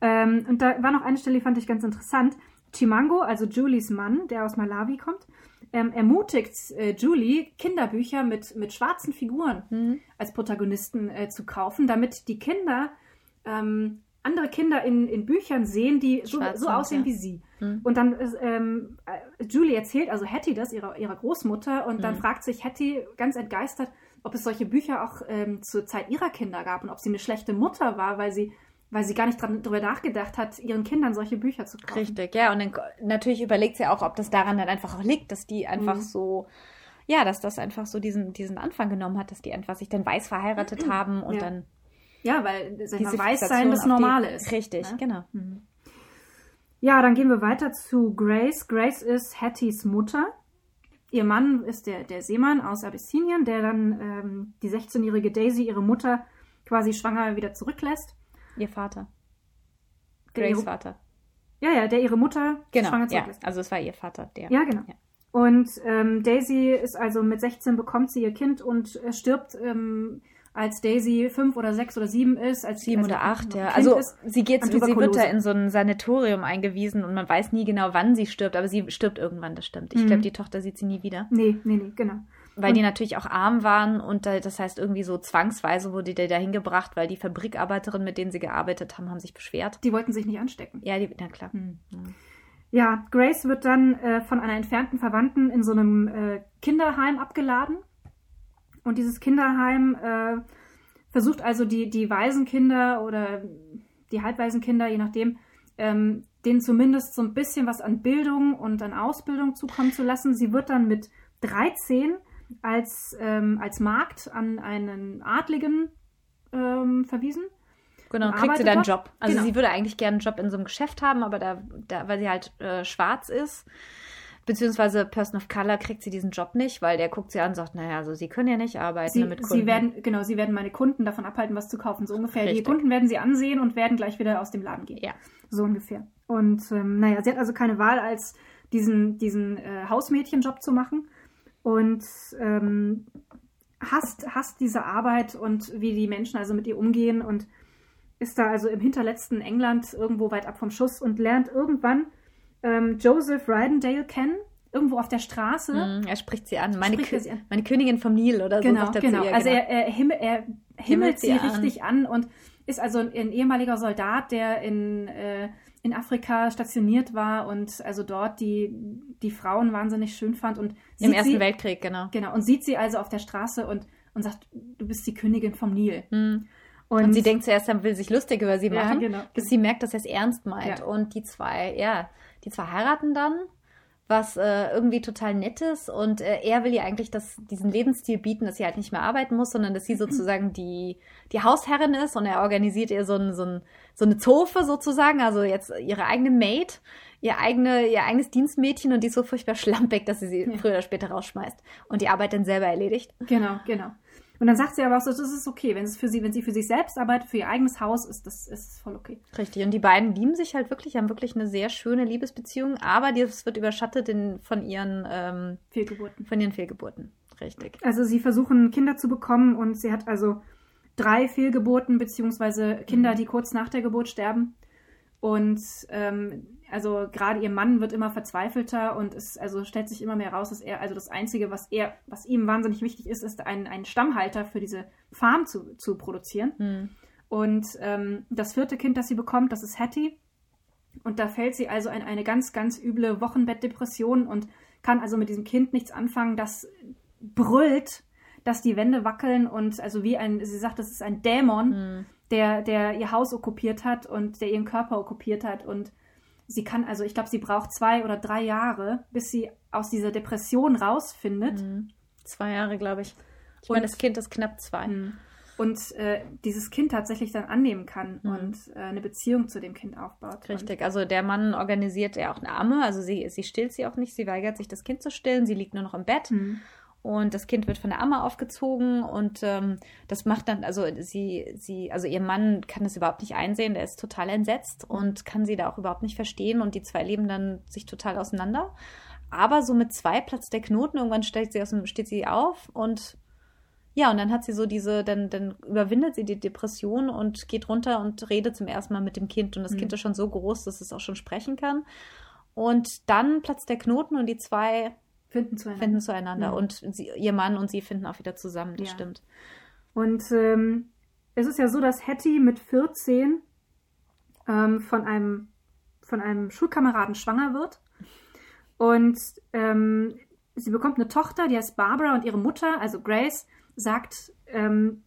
Ähm, und da war noch eine Stelle, die fand ich ganz interessant. Chimango, also Julies Mann, der aus Malawi kommt, ähm, ermutigt äh, Julie, Kinderbücher mit, mit schwarzen Figuren Mhm. als Protagonisten äh, zu kaufen, damit die Kinder ähm, andere Kinder in, in Büchern sehen, die so, so aussehen ja. wie sie. Mhm. Und dann ist, ähm, äh, Julie erzählt, also Hattie das, ihrer, ihrer Großmutter, und dann Mhm. fragt sich Hattie ganz entgeistert, ob es solche Bücher auch ähm, zur Zeit ihrer Kinder gab und ob sie eine schlechte Mutter war, weil sie, weil sie gar nicht dran, darüber nachgedacht hat, ihren Kindern solche Bücher zu kaufen. Richtig, ja. Und dann natürlich überlegt sie auch, ob das daran dann einfach auch liegt, dass die einfach Mhm. so, ja, dass das einfach so diesen, diesen Anfang genommen hat, dass die einfach sich dann weiß verheiratet haben und Ja. dann Ja, weil sag mal, diese weiß sein das auf die- Normale ist. Richtig, ne? genau. Ja, dann gehen wir weiter zu Grace. Grace ist Hatties Mutter. Ihr Mann ist der, der Seemann aus Abyssinien, der dann ähm, die 16-jährige Daisy, ihre Mutter, quasi schwanger wieder zurücklässt. Ihr Vater. Der Grace ihre, Vater. ja, ja, der ihre Mutter Genau, schwanger ja. zurücklässt. Also es war ihr Vater, der. Ja, genau. Ja. Und ähm, Daisy ist also mit 16 bekommt sie ihr Kind und äh, stirbt, ähm, als Daisy fünf oder sechs oder sieben ist, als Sieben als oder acht, ja. Also ist. sie geht, sie wird da in so ein Sanatorium eingewiesen und man weiß nie genau, wann sie stirbt, aber sie stirbt irgendwann, das stimmt. Ich Mhm. glaube, die Tochter sieht sie nie wieder. Nee, nee, nee, genau. Weil die natürlich auch arm waren und da, das heißt irgendwie so zwangsweise wurde die dahin gebracht, weil die Fabrikarbeiterinnen, mit denen sie gearbeitet haben, haben sich beschwert. Die wollten sich nicht anstecken. Ja, die, na klar. Hm. Ja, Grace wird dann äh, von einer entfernten Verwandten in so einem äh, Kinderheim abgeladen. Und dieses Kinderheim äh, versucht also die, die Waisenkinder oder die Halbwaisenkinder, je nachdem, ähm, denen zumindest so ein bisschen was an Bildung und an Ausbildung zukommen zu lassen. Sie wird dann mit 13 als, ähm, als Magd an einen Adligen ähm, verwiesen. Genau, Und kriegt sie dann einen? Job. Also Genau. sie würde eigentlich gerne einen Job in so einem Geschäft haben, aber da, da weil sie halt äh, schwarz ist, beziehungsweise Person of Color, kriegt sie diesen Job nicht, weil der guckt sie an und sagt, naja, also sie können ja nicht arbeiten Sie, mit Kunden. sie werden, genau, sie werden meine Kunden davon abhalten, was zu kaufen. So ungefähr. Richtig. Die Kunden werden sie ansehen und werden gleich wieder aus dem Laden gehen. Ja. So ungefähr. Und ähm, naja, sie hat also keine Wahl, als diesen, diesen äh, Hausmädchenjob zu machen. Und ähm, hasst, hasst diese Arbeit und wie die Menschen also mit ihr umgehen und ist da also im hinterletzten England irgendwo weit ab vom Schuss und lernt irgendwann ähm, Joseph Rydendale kennen, irgendwo auf der Straße. Mhm, er spricht sie an. Meine, er Kö sie an. meine Königin vom Nil oder so Genau, er genau. ihr. Also genau. er, er, himmel, er himmelt sie sie an. richtig an und ist also ein, ein ehemaliger Soldat, der in, äh, in Afrika stationiert war und also dort die, die Frauen wahnsinnig schön fand und Im Ersten sie, Weltkrieg, genau. Genau, und sieht sie also auf der Straße und, und sagt, du bist die Königin vom Nil. Mhm. Und, sie denkt zuerst, er will sich lustig über sie Ja, machen, genau. bis sie merkt, dass er es ernst meint. Ja. Und die zwei, ja, die zwei heiraten dann, was äh, irgendwie total nett ist. Und äh, er will ihr eigentlich das, diesen Lebensstil bieten, dass sie halt nicht mehr arbeiten muss, sondern dass sie sozusagen die, die Hausherrin ist und er organisiert ihr so, ein, so, ein, so eine Zofe sozusagen, also jetzt ihre eigene Maid, ihr, eigene, ihr eigenes Dienstmädchen und die ist so furchtbar schlampig, dass sie sie Ja. früher oder später rausschmeißt und die Arbeit dann selber erledigt. Genau, genau. Und dann sagt sie aber auch so, das ist okay, wenn es für sie, wenn sie für sich selbst arbeitet, für ihr eigenes Haus, ist das ist voll okay. Richtig, und die beiden lieben sich halt wirklich, haben wirklich eine sehr schöne Liebesbeziehung, aber das wird überschattet in, von, ihren, ähm, Fehlgeburten. von ihren Fehlgeburten. Richtig. Also sie versuchen Kinder zu bekommen und sie hat also drei Fehlgeburten beziehungsweise Kinder, Mhm. die kurz nach der Geburt sterben. Und ähm, also gerade ihr Mann wird immer verzweifelter und es also stellt sich immer mehr raus, dass er also das Einzige, was er, was ihm wahnsinnig wichtig ist, ist einen, einen Stammhalter für diese Farm zu, zu produzieren. Hm. Und ähm, das vierte Kind, das sie bekommt, das ist Hattie. Und da fällt sie also in eine ganz, ganz üble Wochenbettdepression und kann also mit diesem Kind nichts anfangen, das brüllt, dass die Wände wackeln und also wie ein, sie sagt, das ist ein Dämon, Hm. der, der ihr Haus okkupiert hat und der ihren Körper okkupiert hat. Und sie kann, also ich glaube, sie braucht zwei oder drei Jahre, bis sie aus dieser Depression rausfindet. Hm. Zwei Jahre, glaube ich. Ich Und- meine, das Kind ist knapp zwei. Und äh, dieses Kind tatsächlich dann annehmen kann Mhm. und äh, eine Beziehung zu dem Kind aufbaut. Richtig, also der Mann organisiert ja auch eine Amme, also sie, sie stillt sie auch nicht, sie weigert sich, das Kind zu stillen, sie liegt nur noch im Bett. Und, hm. Und das Kind wird von der Amme aufgezogen und ähm, das macht dann, also sie, sie, also ihr Mann kann das überhaupt nicht einsehen, der ist total entsetzt und kann sie da auch überhaupt nicht verstehen und die zwei leben dann sich total auseinander. Aber so mit zwei platzt der Knoten, irgendwann steht sie, aus dem, steht sie auf und Ja, und dann hat sie so diese, dann, dann überwindet sie die Depression und geht runter und redet zum ersten Mal mit dem Kind. Und das mhm. Kind ist schon so groß, dass es auch schon sprechen kann. Und dann platzt der Knoten und die zwei finden zueinander. Finden zueinander. Mhm. Und sie, ihr Mann und sie finden auch wieder zusammen, das ja. stimmt. Und ähm, es ist ja so, dass Hattie mit 14 ähm, von, einem, von einem Schulkameraden schwanger wird. Und ähm, sie bekommt eine Tochter, die heißt Barbara, und ihre Mutter, also Grace, sagt, ähm,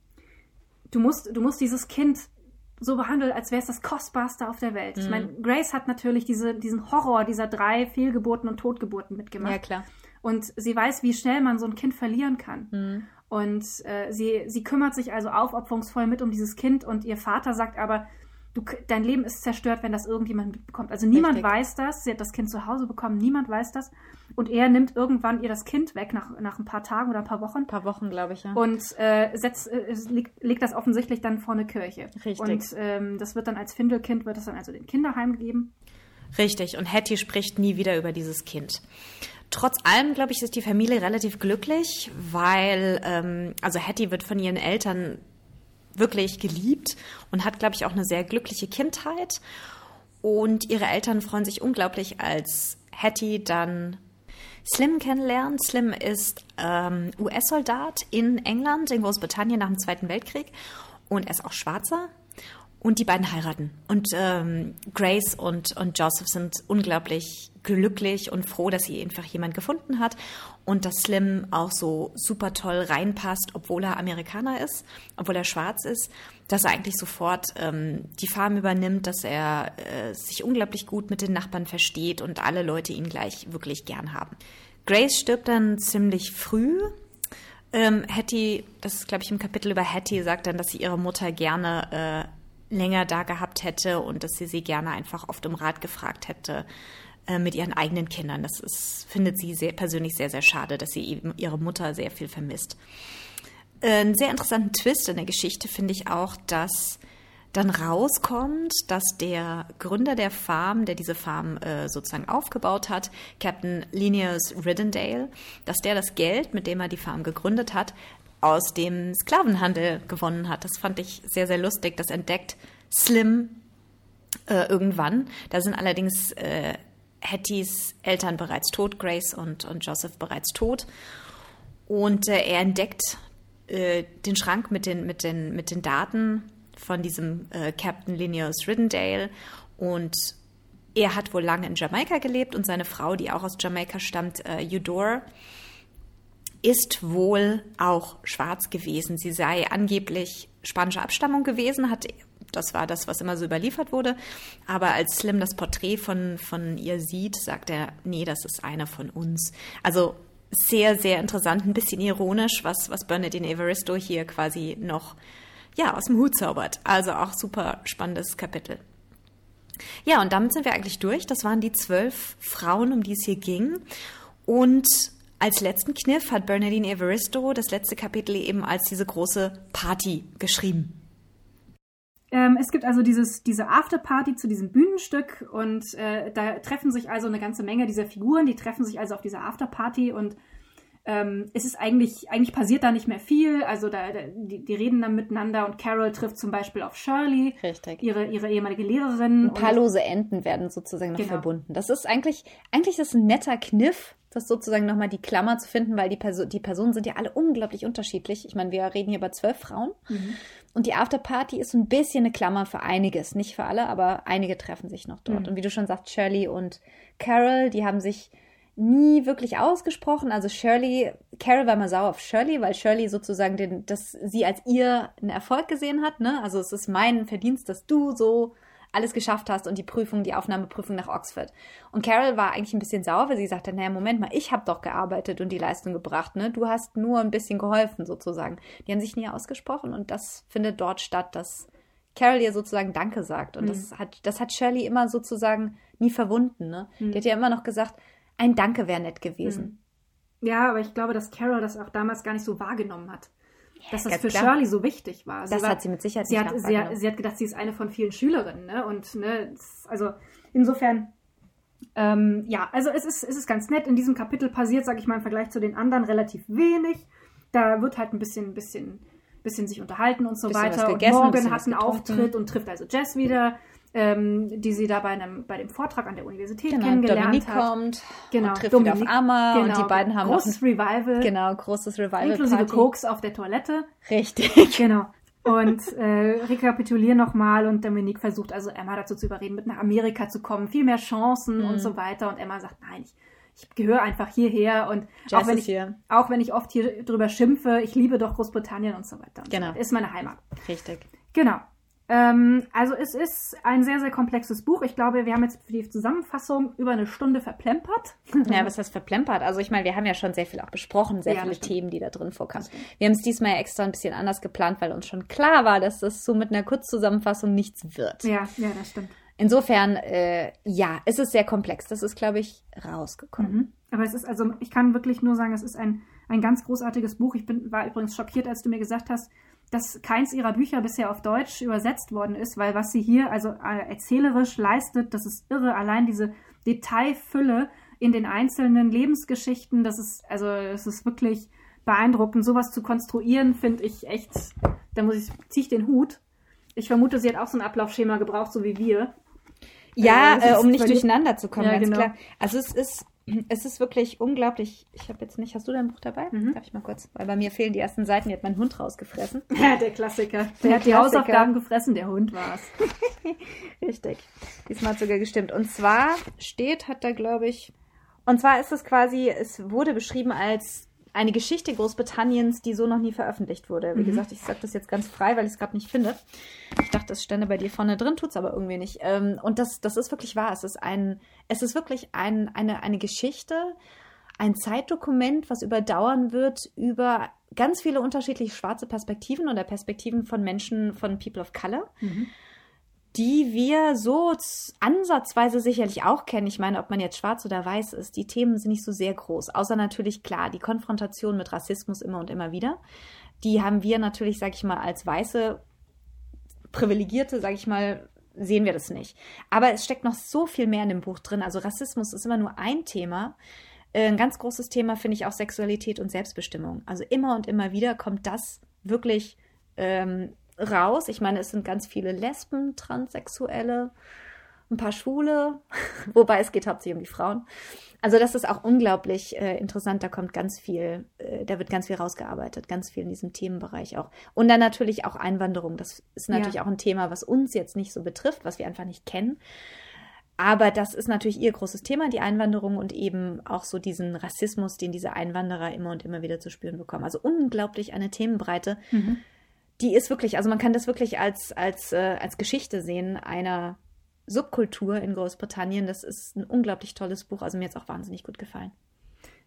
du, musst, du musst dieses Kind so behandeln, als wäre es das Kostbarste auf der Welt. Mhm. Ich meine, Grace hat natürlich diese, diesen Horror dieser drei Fehlgeburten und Totgeburten mitgemacht. Ja, klar. Und sie weiß, wie schnell man so ein Kind verlieren kann. Mhm. Und äh, sie, sie kümmert sich also aufopferungsvoll mit um dieses Kind und ihr Vater sagt aber, du, dein Leben ist zerstört, wenn das irgendjemand mitbekommt. Also niemand Richtig. weiß das. Sie hat das Kind zu Hause bekommen, niemand weiß das. Und er nimmt irgendwann ihr das Kind weg, nach, nach ein paar Tagen oder ein paar Wochen. Ein paar Wochen, glaube ich, ja. Und äh, setzt, äh, legt, legt, das offensichtlich dann vor eine Kirche. Richtig. Und ähm, das wird dann als Findelkind, wird das dann also dem Kinderheim gegeben. Richtig. Und Hattie spricht nie wieder über dieses Kind. Trotz allem, glaube ich, ist die Familie relativ glücklich, weil, ähm, also Hattie wird von ihren Eltern wirklich geliebt und hat, glaube ich, auch eine sehr glückliche Kindheit. Und ihre Eltern freuen sich unglaublich, als Hattie dann Slim kennenlernt. Slim ist ähm, US-Soldat in England, in Großbritannien nach dem Zweiten Weltkrieg. Und er ist auch Schwarzer. Und die beiden heiraten. Und ähm, Grace und, und Joseph sind unglaublich glücklich und froh, dass sie einfach jemand gefunden hat und dass Slim auch so super toll reinpasst, obwohl er Amerikaner ist, obwohl er schwarz ist, dass er eigentlich sofort ähm, die Farm übernimmt, dass er äh, sich unglaublich gut mit den Nachbarn versteht und alle Leute ihn gleich wirklich gern haben. Grace stirbt dann ziemlich früh. Ähm, Hattie, das ist glaube ich im Kapitel über Hattie, sagt dann, dass sie ihre Mutter gerne äh, länger da gehabt hätte und dass sie sie gerne einfach oft um Rat gefragt hätte äh, mit ihren eigenen Kindern. Das ist, findet sie sehr, persönlich sehr, sehr schade, dass sie eben ihre Mutter sehr viel vermisst. Äh, einen sehr interessanten Twist in der Geschichte finde ich auch, dass dann rauskommt, dass der Gründer der Farm, der diese Farm äh, sozusagen aufgebaut hat, Captain Linnaeus Riddendale, dass der das Geld, mit dem er die Farm gegründet hat, aus dem Sklavenhandel gewonnen hat. Das fand ich sehr, sehr lustig. Das entdeckt Slim äh, irgendwann. Da sind allerdings äh, Hatties Eltern bereits tot, Grace und, und Joseph bereits tot. Und äh, er entdeckt äh, den Schrank mit den, mit, den, mit den Daten von diesem äh, Captain Linnaeus Riddendale und er hat wohl lange in Jamaika gelebt und seine Frau, die auch aus Jamaika stammt, äh, Eudore, ist wohl auch schwarz gewesen. Sie sei angeblich spanischer Abstammung gewesen, hat das war das, was immer so überliefert wurde. Aber als Slim das Porträt von, von ihr sieht, sagt er, nee, das ist einer von uns. Also sehr, sehr interessant, ein bisschen ironisch, was, was Bernadine Evaristo hier quasi noch ja, aus dem Hut zaubert. Also auch super spannendes Kapitel. Ja, und damit sind wir eigentlich durch. Das waren die zwölf Frauen, um die es hier ging. Und als letzten Kniff hat Bernadine Evaristo das letzte Kapitel eben als diese große Party geschrieben. Ähm, es gibt also dieses, diese Afterparty zu diesem Bühnenstück und äh, da treffen sich also eine ganze Menge dieser Figuren, die treffen sich also auf dieser Afterparty und ähm, es ist eigentlich, eigentlich passiert da nicht mehr viel. Also da, da die, die, reden dann miteinander und Carol trifft zum Beispiel auf Shirley, Richtig. Ihre, ihre ehemalige Lehrerin. Ein paar lose Enden werden sozusagen noch genau. verbunden. Das ist eigentlich, eigentlich ist ein netter Kniff, das sozusagen nochmal die Klammer zu finden, weil die, Perso die Personen sind ja alle unglaublich unterschiedlich. Ich meine, wir reden hier über zwölf Frauen. Mhm. Und die Afterparty ist ein bisschen eine Klammer für einiges. Nicht für alle, aber einige treffen sich noch dort. Mhm. Und wie du schon sagst, Shirley und Carol, die haben sich nie wirklich ausgesprochen. Also Shirley, Carol war mal sauer auf Shirley, weil Shirley sozusagen den, dass sie als ihr einen Erfolg gesehen hat. Ne? Also es ist mein Verdienst, dass du so alles geschafft hast und die Prüfung, die Aufnahmeprüfung nach Oxford. Und Carol war eigentlich ein bisschen sauer, weil sie sagte, naja, Moment mal, ich habe doch gearbeitet und die Leistung gebracht, ne? Du hast nur ein bisschen geholfen sozusagen. Die haben sich nie ausgesprochen und das findet dort statt, dass Carol ihr sozusagen Danke sagt. Und mhm. das hat, das hat Shirley immer sozusagen nie verwunden, ne? Mhm. Die hat ja immer noch gesagt, ein Danke wäre nett gewesen. Mhm. Ja, aber ich glaube, dass Carol das auch damals gar nicht so wahrgenommen hat dass das für klar. Shirley so wichtig war. Sie das war, hat sie mit Sicherheit sie hat, sie, hat, sie hat gedacht, sie ist eine von vielen Schülerinnen. Ne? Und ne, also insofern, ähm, ja, also es ist, es ist ganz nett. In diesem Kapitel passiert, sage ich mal, im Vergleich zu den anderen relativ wenig. Da wird halt ein bisschen, bisschen, bisschen sich unterhalten und so weiter. Und Morgan hat einen getrunken. Auftritt und trifft also Jess wieder, ähm, die sie da bei, einem, bei dem Vortrag an der Universität Genau, kennengelernt Dominik hat. kommt Genau, und trifft Dominik, wieder auf Amma und Genau. die beiden haben noch großes Revival, ein, genau, großes Revival inklusive Party. Koks auf der Toilette. Richtig. Genau. Und äh, rekapitulieren nochmal und Dominique versucht also Emma dazu zu überreden, mit nach Amerika zu kommen, viel mehr Chancen Mhm. und so weiter. Und Emma sagt, nein, ich, ich gehöre einfach hierher und auch wenn, ich, hier. auch wenn ich oft hier drüber schimpfe, ich liebe doch Großbritannien und so weiter. Und Genau. So weiter. Ist meine Heimat. Richtig. Genau. Ähm, also es ist ein sehr, sehr komplexes Buch. Ich glaube, wir haben jetzt für die Zusammenfassung über eine Stunde verplempert. Ja, was heißt verplempert? Also ich meine, wir haben ja schon sehr viel auch besprochen, sehr Ja, viele stimmt. Themen, die da drin vorkamen. Wir haben es diesmal ja extra ein bisschen anders geplant, weil uns schon klar war, dass das so mit einer Kurzzusammenfassung nichts wird. Ja, ja, das stimmt. Insofern, äh, ja, es ist sehr komplex. Das ist, glaube ich, rausgekommen. Mhm. Aber es ist also, ich kann wirklich nur sagen, es ist ein, ein ganz großartiges Buch. Ich bin, war übrigens schockiert, als du mir gesagt hast, dass keins ihrer Bücher bisher auf Deutsch übersetzt worden ist, weil was sie hier also äh, erzählerisch leistet, das ist irre. Allein diese Detailfülle in den einzelnen Lebensgeschichten, das ist, also, es ist wirklich beeindruckend. Sowas zu konstruieren, finde ich echt, da muss ich, ziehe ich den Hut. Ich vermute, sie hat auch so ein Ablaufschema gebraucht, so wie wir. Ja, Äh, das äh, um nicht völlig- durcheinander zu kommen, Ja, ganz genau. klar. Also es ist, es ist wirklich unglaublich. Ich habe jetzt nicht, hast du dein Buch dabei? Mhm. Darf ich mal kurz? Weil bei mir fehlen die ersten Seiten, die hat mein Hund rausgefressen. (laughs) Ja, der Klassiker. Der, Der hat die Klassiker. Hausaufgaben gefressen, der Hund war es. (laughs) Richtig. Diesmal hat sogar gestimmt. Und zwar steht, hat da, glaube ich. Und zwar ist es quasi, es wurde beschrieben als eine Geschichte Großbritanniens, die so noch nie veröffentlicht wurde. Wie Mhm. gesagt, ich sage das jetzt ganz frei, weil ich es gerade nicht finde. Ich dachte, es stände bei dir vorne drin, tut's aber irgendwie nicht. Ähm, und das, das ist wirklich wahr. Es ist ein, es ist wirklich ein, eine, eine Geschichte, ein Zeitdokument, was überdauern wird über ganz viele unterschiedliche schwarze Perspektiven oder Perspektiven von Menschen, von People of Color die wir so ansatzweise sicherlich auch kennen. Ich meine, ob man jetzt schwarz oder weiß ist, die Themen sind nicht so sehr groß. Außer natürlich, klar, die Konfrontation mit Rassismus immer und immer wieder. Die haben wir natürlich, sag ich mal, als weiße Privilegierte, sag ich mal, sehen wir das nicht. Aber es steckt noch so viel mehr in dem Buch drin. Also Rassismus ist immer nur ein Thema. Äh, Ein ganz großes Thema finde ich auch Sexualität und Selbstbestimmung. Also immer und immer wieder kommt das wirklich ähm, raus. Ich meine, es sind ganz viele Lesben, Transsexuelle, ein paar Schwule, (laughs) wobei es geht hauptsächlich um die Frauen. Also das ist auch unglaublich äh, interessant. Da kommt ganz viel, äh, da wird ganz viel rausgearbeitet, ganz viel in diesem Themenbereich auch. Und dann natürlich auch Einwanderung. Das ist natürlich Ja. auch ein Thema, was uns jetzt nicht so betrifft, was wir einfach nicht kennen. Aber das ist natürlich ihr großes Thema, die Einwanderung und eben auch so diesen Rassismus, den diese Einwanderer immer und immer wieder zu spüren bekommen. Also unglaublich eine Themenbreite, Mhm. Die ist wirklich, also man kann das wirklich als, als, äh, als Geschichte sehen, einer Subkultur in Großbritannien. Das ist ein unglaublich tolles Buch. Also mir es auch wahnsinnig gut gefallen.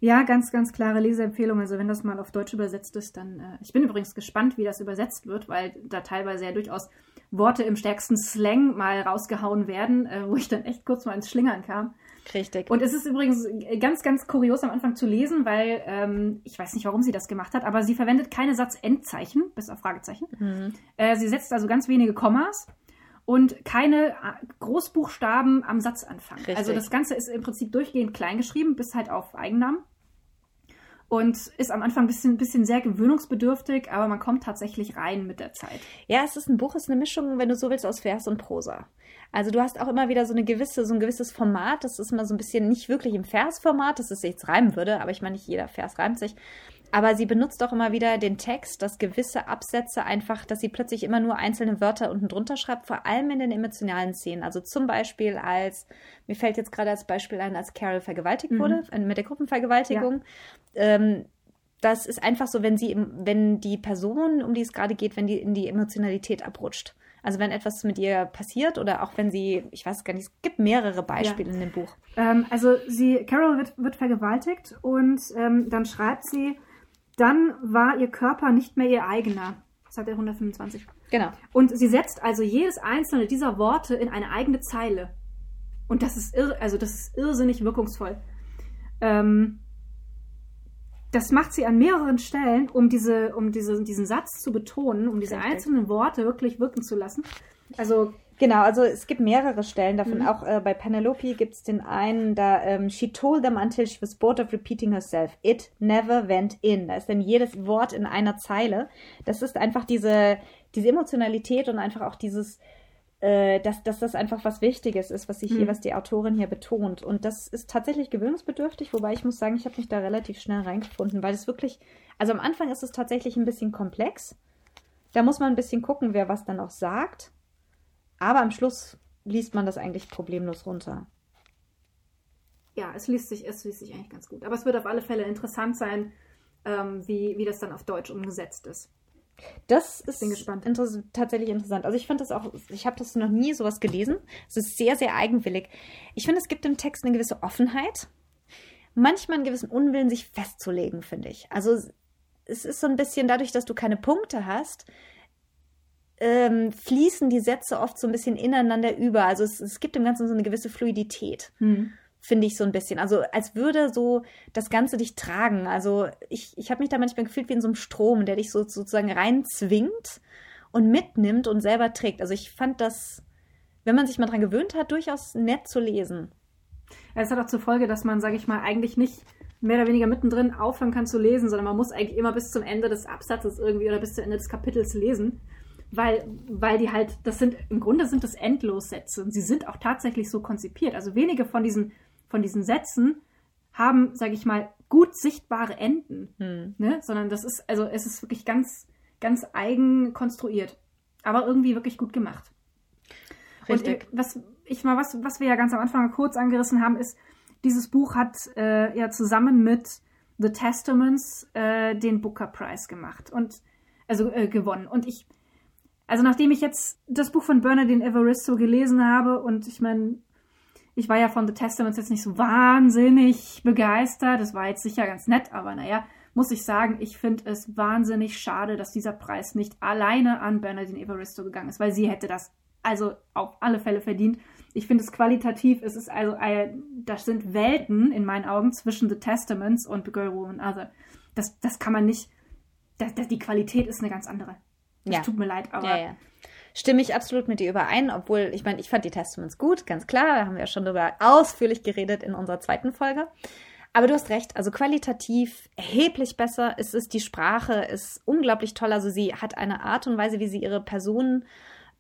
Ja, ganz, ganz klare Leseempfehlung. Also wenn das mal auf Deutsch übersetzt ist, dann. Äh, ich bin übrigens gespannt, wie das übersetzt wird, weil da teilweise ja durchaus Worte im stärksten Slang mal rausgehauen werden, äh, wo ich dann echt kurz mal ins Schlingern kam. Richtig. Und es ist übrigens ganz, ganz kurios am Anfang zu lesen, weil ähm, ich weiß nicht, warum sie das gemacht hat, aber sie verwendet keine Satzendzeichen, bis auf Fragezeichen. Mhm. Äh, sie setzt also ganz wenige Kommas und keine äh, Großbuchstaben am Satzanfang. Richtig. Also das Ganze ist im Prinzip durchgehend klein geschrieben, bis halt auf Eigennamen. Und ist am Anfang ein bisschen, bisschen sehr gewöhnungsbedürftig, aber man kommt tatsächlich rein mit der Zeit. Ja, es ist ein Buch, es ist eine Mischung, wenn du so willst, aus Vers und Prosa. Also du hast auch immer wieder so eine gewisse, so ein gewisses Format. Das ist immer so ein bisschen nicht wirklich im Versformat, dass es jetzt reimen würde, aber ich meine, nicht jeder Vers reimt sich. Aber sie benutzt auch immer wieder den Text, dass gewisse Absätze einfach, dass sie plötzlich immer nur einzelne Wörter unten drunter schreibt, vor allem in den emotionalen Szenen. Also zum Beispiel als, mir fällt jetzt gerade als Beispiel ein, als Carol vergewaltigt Mhm. wurde, mit der Gruppenvergewaltigung. Ähm, das ist einfach so, wenn sie, wenn die Person, um die es gerade geht, wenn die in die Emotionalität abrutscht. Also wenn etwas mit ihr passiert oder auch wenn sie, ich weiß gar nicht, es gibt mehrere Beispiele in dem Buch. Ähm, also sie, Carol wird, wird vergewaltigt und ähm, dann schreibt sie, dann war ihr Körper nicht mehr ihr eigener. Das hat er 125. Genau. Und sie setzt also jedes einzelne dieser Worte in eine eigene Zeile. Und das ist irr, also das ist irrsinnig wirkungsvoll. Ähm, das macht sie an mehreren Stellen, um diese, um diese, diesen Satz zu betonen, um diese Richtig. einzelnen Worte wirklich wirken zu lassen. Also Genau, also es gibt mehrere Stellen davon. Mhm. Auch äh, bei Penelope gibt es den einen, da ähm, she told them until she was bored of repeating herself. It never went in. Da ist dann jedes Wort in einer Zeile. Das ist einfach diese, diese Emotionalität und einfach auch dieses, äh, dass, dass das einfach was Wichtiges ist, was sich hier, mhm. was die Autorin hier betont. Und das ist tatsächlich gewöhnungsbedürftig, wobei ich muss sagen, ich habe mich da relativ schnell reingefunden, weil es wirklich, also am Anfang ist es tatsächlich ein bisschen komplex. Da muss man ein bisschen gucken, wer was dann auch sagt. Aber am Schluss liest man das eigentlich problemlos runter. Ja, es liest sich, es liest sich eigentlich ganz gut. Aber es wird auf alle Fälle interessant sein, ähm, wie, wie das dann auf Deutsch umgesetzt ist. Das ist inter tatsächlich interessant. Also ich finde das auch, ich habe das noch nie sowas gelesen. Es ist sehr, sehr eigenwillig. Ich finde, es gibt im Text eine gewisse Offenheit. Manchmal einen gewissen Unwillen, sich festzulegen, finde ich. Also es ist so ein bisschen dadurch, dass du keine Punkte hast, ähm, fließen die Sätze oft so ein bisschen ineinander über. Also es, es gibt im Ganzen so eine gewisse Fluidität. Hm. Finde ich so ein bisschen. Also als würde so das Ganze dich tragen. Also ich, ich habe mich da manchmal gefühlt wie in so einem Strom, der dich so, sozusagen reinzwingt und mitnimmt und selber trägt. Also ich fand das, wenn man sich mal dran gewöhnt hat, durchaus nett zu lesen. Es hat auch zur Folge, dass man, sage ich mal, eigentlich nicht mehr oder weniger mittendrin aufhören kann zu lesen, sondern man muss eigentlich immer bis zum Ende des Absatzes irgendwie oder bis zum Ende des Kapitels lesen weil, weil die halt, das sind, im Grunde sind das Endlossätze und sie sind auch tatsächlich so konzipiert. Also wenige von diesen, von diesen Sätzen haben, sage ich mal, gut sichtbare Enden, hm. ne? sondern das ist, also es ist wirklich ganz, ganz eigen konstruiert, aber irgendwie wirklich gut gemacht. Richtig. Und was ich mal, was, was wir ja ganz am Anfang kurz angerissen haben, ist, dieses Buch hat äh, ja zusammen mit The Testaments äh, den Booker Prize gemacht und also äh, gewonnen. Und ich also nachdem ich jetzt das Buch von Bernardine Evaristo gelesen habe und ich meine, ich war ja von The Testaments jetzt nicht so wahnsinnig begeistert. Das war jetzt sicher ganz nett, aber naja, muss ich sagen, ich finde es wahnsinnig schade, dass dieser Preis nicht alleine an Bernardine Evaristo gegangen ist, weil sie hätte das also auf alle Fälle verdient. Ich finde es qualitativ, es ist also, das sind Welten in meinen Augen zwischen The Testaments und The Girl, Woman, Other. Das, das kann man nicht, das, das, die Qualität ist eine ganz andere. Es ja. tut mir leid, aber. Ja, ja. Stimme ich absolut mit dir überein, obwohl, ich meine, ich fand die Testaments gut, ganz klar. Da haben wir ja schon darüber ausführlich geredet in unserer zweiten Folge. Aber du hast recht, also qualitativ erheblich besser. Es ist die Sprache, ist unglaublich toll. Also sie hat eine Art und Weise, wie sie ihre Personen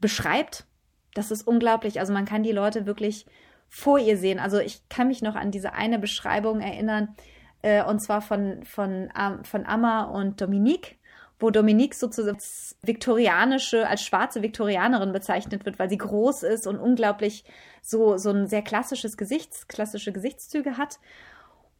beschreibt. Das ist unglaublich. Also man kann die Leute wirklich vor ihr sehen. Also ich kann mich noch an diese eine Beschreibung erinnern, äh, und zwar von, von, von Amma und Dominique wo Dominique sozusagen als viktorianische, als schwarze Viktorianerin bezeichnet wird, weil sie groß ist und unglaublich so, so ein sehr klassisches Gesichts, klassische Gesichtszüge hat.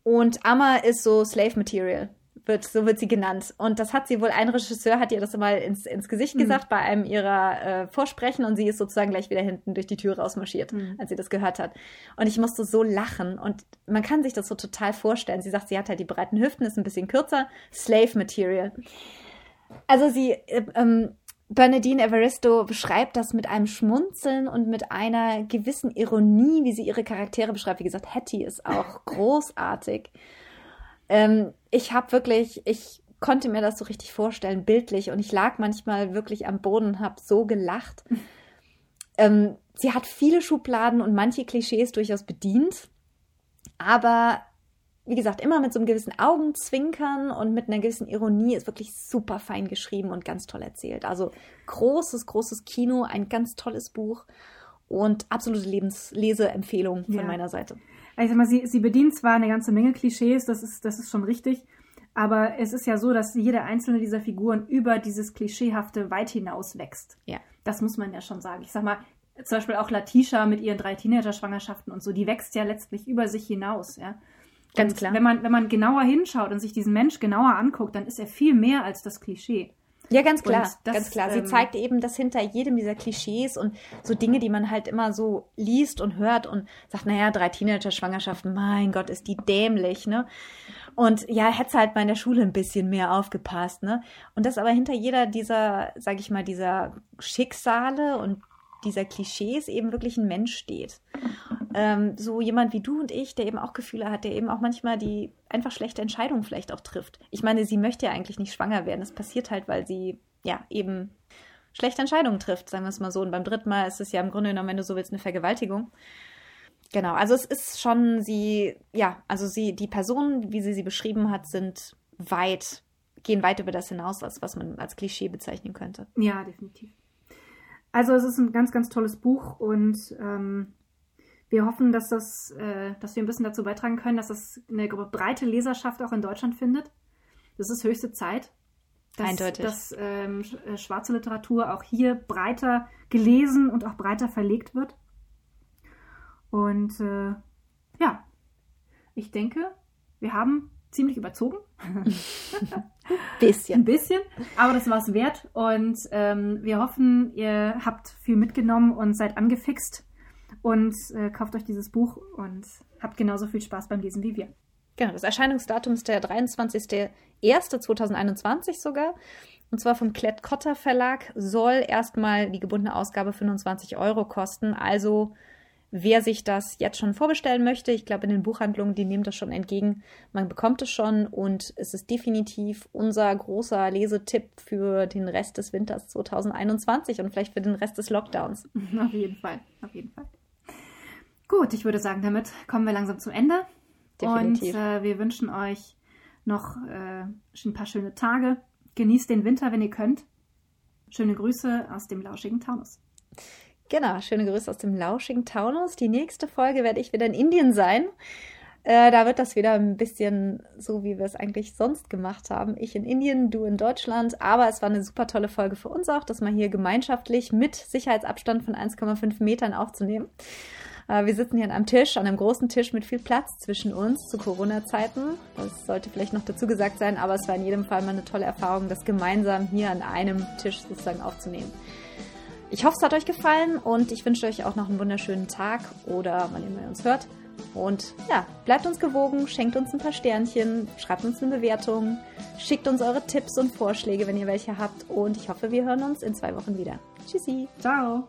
Und Amma ist so Slave Material, wird, so wird sie genannt. Und das hat sie wohl, ein Regisseur hat ihr das mal ins, ins Gesicht mhm. gesagt bei einem ihrer äh, Vorsprechen und sie ist sozusagen gleich wieder hinten durch die Tür rausmarschiert, mhm. als sie das gehört hat. Und ich musste so lachen und man kann sich das so total vorstellen. Sie sagt, sie hat halt die breiten Hüften, ist ein bisschen kürzer, Slave Material. Also sie, äh, ähm, Bernadine Evaristo beschreibt das mit einem Schmunzeln und mit einer gewissen Ironie, wie sie ihre Charaktere beschreibt. Wie gesagt, Hattie ist auch (laughs) großartig. Ähm, ich habe wirklich, ich konnte mir das so richtig vorstellen, bildlich, und ich lag manchmal wirklich am Boden und habe so gelacht. (laughs) ähm, sie hat viele Schubladen und manche Klischees durchaus bedient, aber wie gesagt, immer mit so einem gewissen Augenzwinkern und mit einer gewissen Ironie ist wirklich super fein geschrieben und ganz toll erzählt. Also großes, großes Kino, ein ganz tolles Buch und absolute Lebensleseempfehlung von ja. meiner Seite. Also ich sag mal, sie, sie bedient zwar eine ganze Menge Klischees, das ist, das ist schon richtig, aber es ist ja so, dass jede einzelne dieser Figuren über dieses Klischeehafte weit hinaus wächst. Ja. Das muss man ja schon sagen. Ich sag mal, zum Beispiel auch Latisha mit ihren drei Teenager-Schwangerschaften und so, die wächst ja letztlich über sich hinaus, ja. Ganz klar. Wenn man, wenn man genauer hinschaut und sich diesen Mensch genauer anguckt, dann ist er viel mehr als das Klischee. Ja, ganz klar, das, ganz klar. Sie ähm, zeigt eben, dass hinter jedem dieser Klischees und so Dinge, die man halt immer so liest und hört und sagt, naja, drei Teenager-Schwangerschaften, mein Gott, ist die dämlich, ne? Und ja, hätte halt mal in der Schule ein bisschen mehr aufgepasst, ne? Und das aber hinter jeder dieser, sag ich mal, dieser Schicksale und dieser Klischees eben wirklich ein Mensch steht. Ähm, so jemand wie du und ich, der eben auch Gefühle hat, der eben auch manchmal die einfach schlechte Entscheidungen vielleicht auch trifft. Ich meine, sie möchte ja eigentlich nicht schwanger werden. Das passiert halt, weil sie ja eben schlechte Entscheidungen trifft, sagen wir es mal so. Und beim dritten Mal ist es ja im Grunde genommen, wenn du so willst, eine Vergewaltigung. Genau, also es ist schon sie, ja, also sie, die Personen, wie sie sie beschrieben hat, sind weit, gehen weit über das hinaus, was, was man als Klischee bezeichnen könnte. Ja, definitiv. Also es ist ein ganz, ganz tolles Buch und ähm, wir hoffen, dass das, äh, dass wir ein bisschen dazu beitragen können, dass das eine breite Leserschaft auch in Deutschland findet. Das ist höchste Zeit. Dass, Eindeutig. Dass ähm, äh, schwarze Literatur auch hier breiter gelesen und auch breiter verlegt wird. Und äh, ja, ich denke, wir haben ziemlich überzogen. (laughs) bisschen. Ein bisschen, aber das war es wert. Und ähm, wir hoffen, ihr habt viel mitgenommen und seid angefixt und äh, kauft euch dieses Buch und habt genauso viel Spaß beim Lesen wie wir. Genau, das Erscheinungsdatum ist der 23.01.2021 sogar. Und zwar vom Klett-Cotta Verlag soll erstmal die gebundene Ausgabe 25 Euro kosten. Also wer sich das jetzt schon vorbestellen möchte, ich glaube in den Buchhandlungen, die nehmen das schon entgegen. Man bekommt es schon und es ist definitiv unser großer Lesetipp für den Rest des Winters 2021 und vielleicht für den Rest des Lockdowns. (laughs) Auf jeden Fall, auf jeden Fall. Gut, ich würde sagen, damit kommen wir langsam zum Ende. Definitiv. Und äh, wir wünschen euch noch äh, ein paar schöne Tage. Genießt den Winter, wenn ihr könnt. Schöne Grüße aus dem lauschigen Taunus. Genau, schöne Grüße aus dem lauschigen Taunus. Die nächste Folge werde ich wieder in Indien sein. Äh, da wird das wieder ein bisschen so, wie wir es eigentlich sonst gemacht haben. Ich in Indien, du in Deutschland. Aber es war eine super tolle Folge für uns auch, das mal hier gemeinschaftlich mit Sicherheitsabstand von 1,5 Metern aufzunehmen. Äh, wir sitzen hier an einem Tisch, an einem großen Tisch mit viel Platz zwischen uns zu Corona-Zeiten. Das sollte vielleicht noch dazu gesagt sein, aber es war in jedem Fall mal eine tolle Erfahrung, das gemeinsam hier an einem Tisch sozusagen aufzunehmen. Ich hoffe, es hat euch gefallen und ich wünsche euch auch noch einen wunderschönen Tag oder wann ihr uns hört. Und ja, bleibt uns gewogen, schenkt uns ein paar Sternchen, schreibt uns eine Bewertung, schickt uns eure Tipps und Vorschläge, wenn ihr welche habt. Und ich hoffe, wir hören uns in zwei Wochen wieder. Tschüssi. Ciao.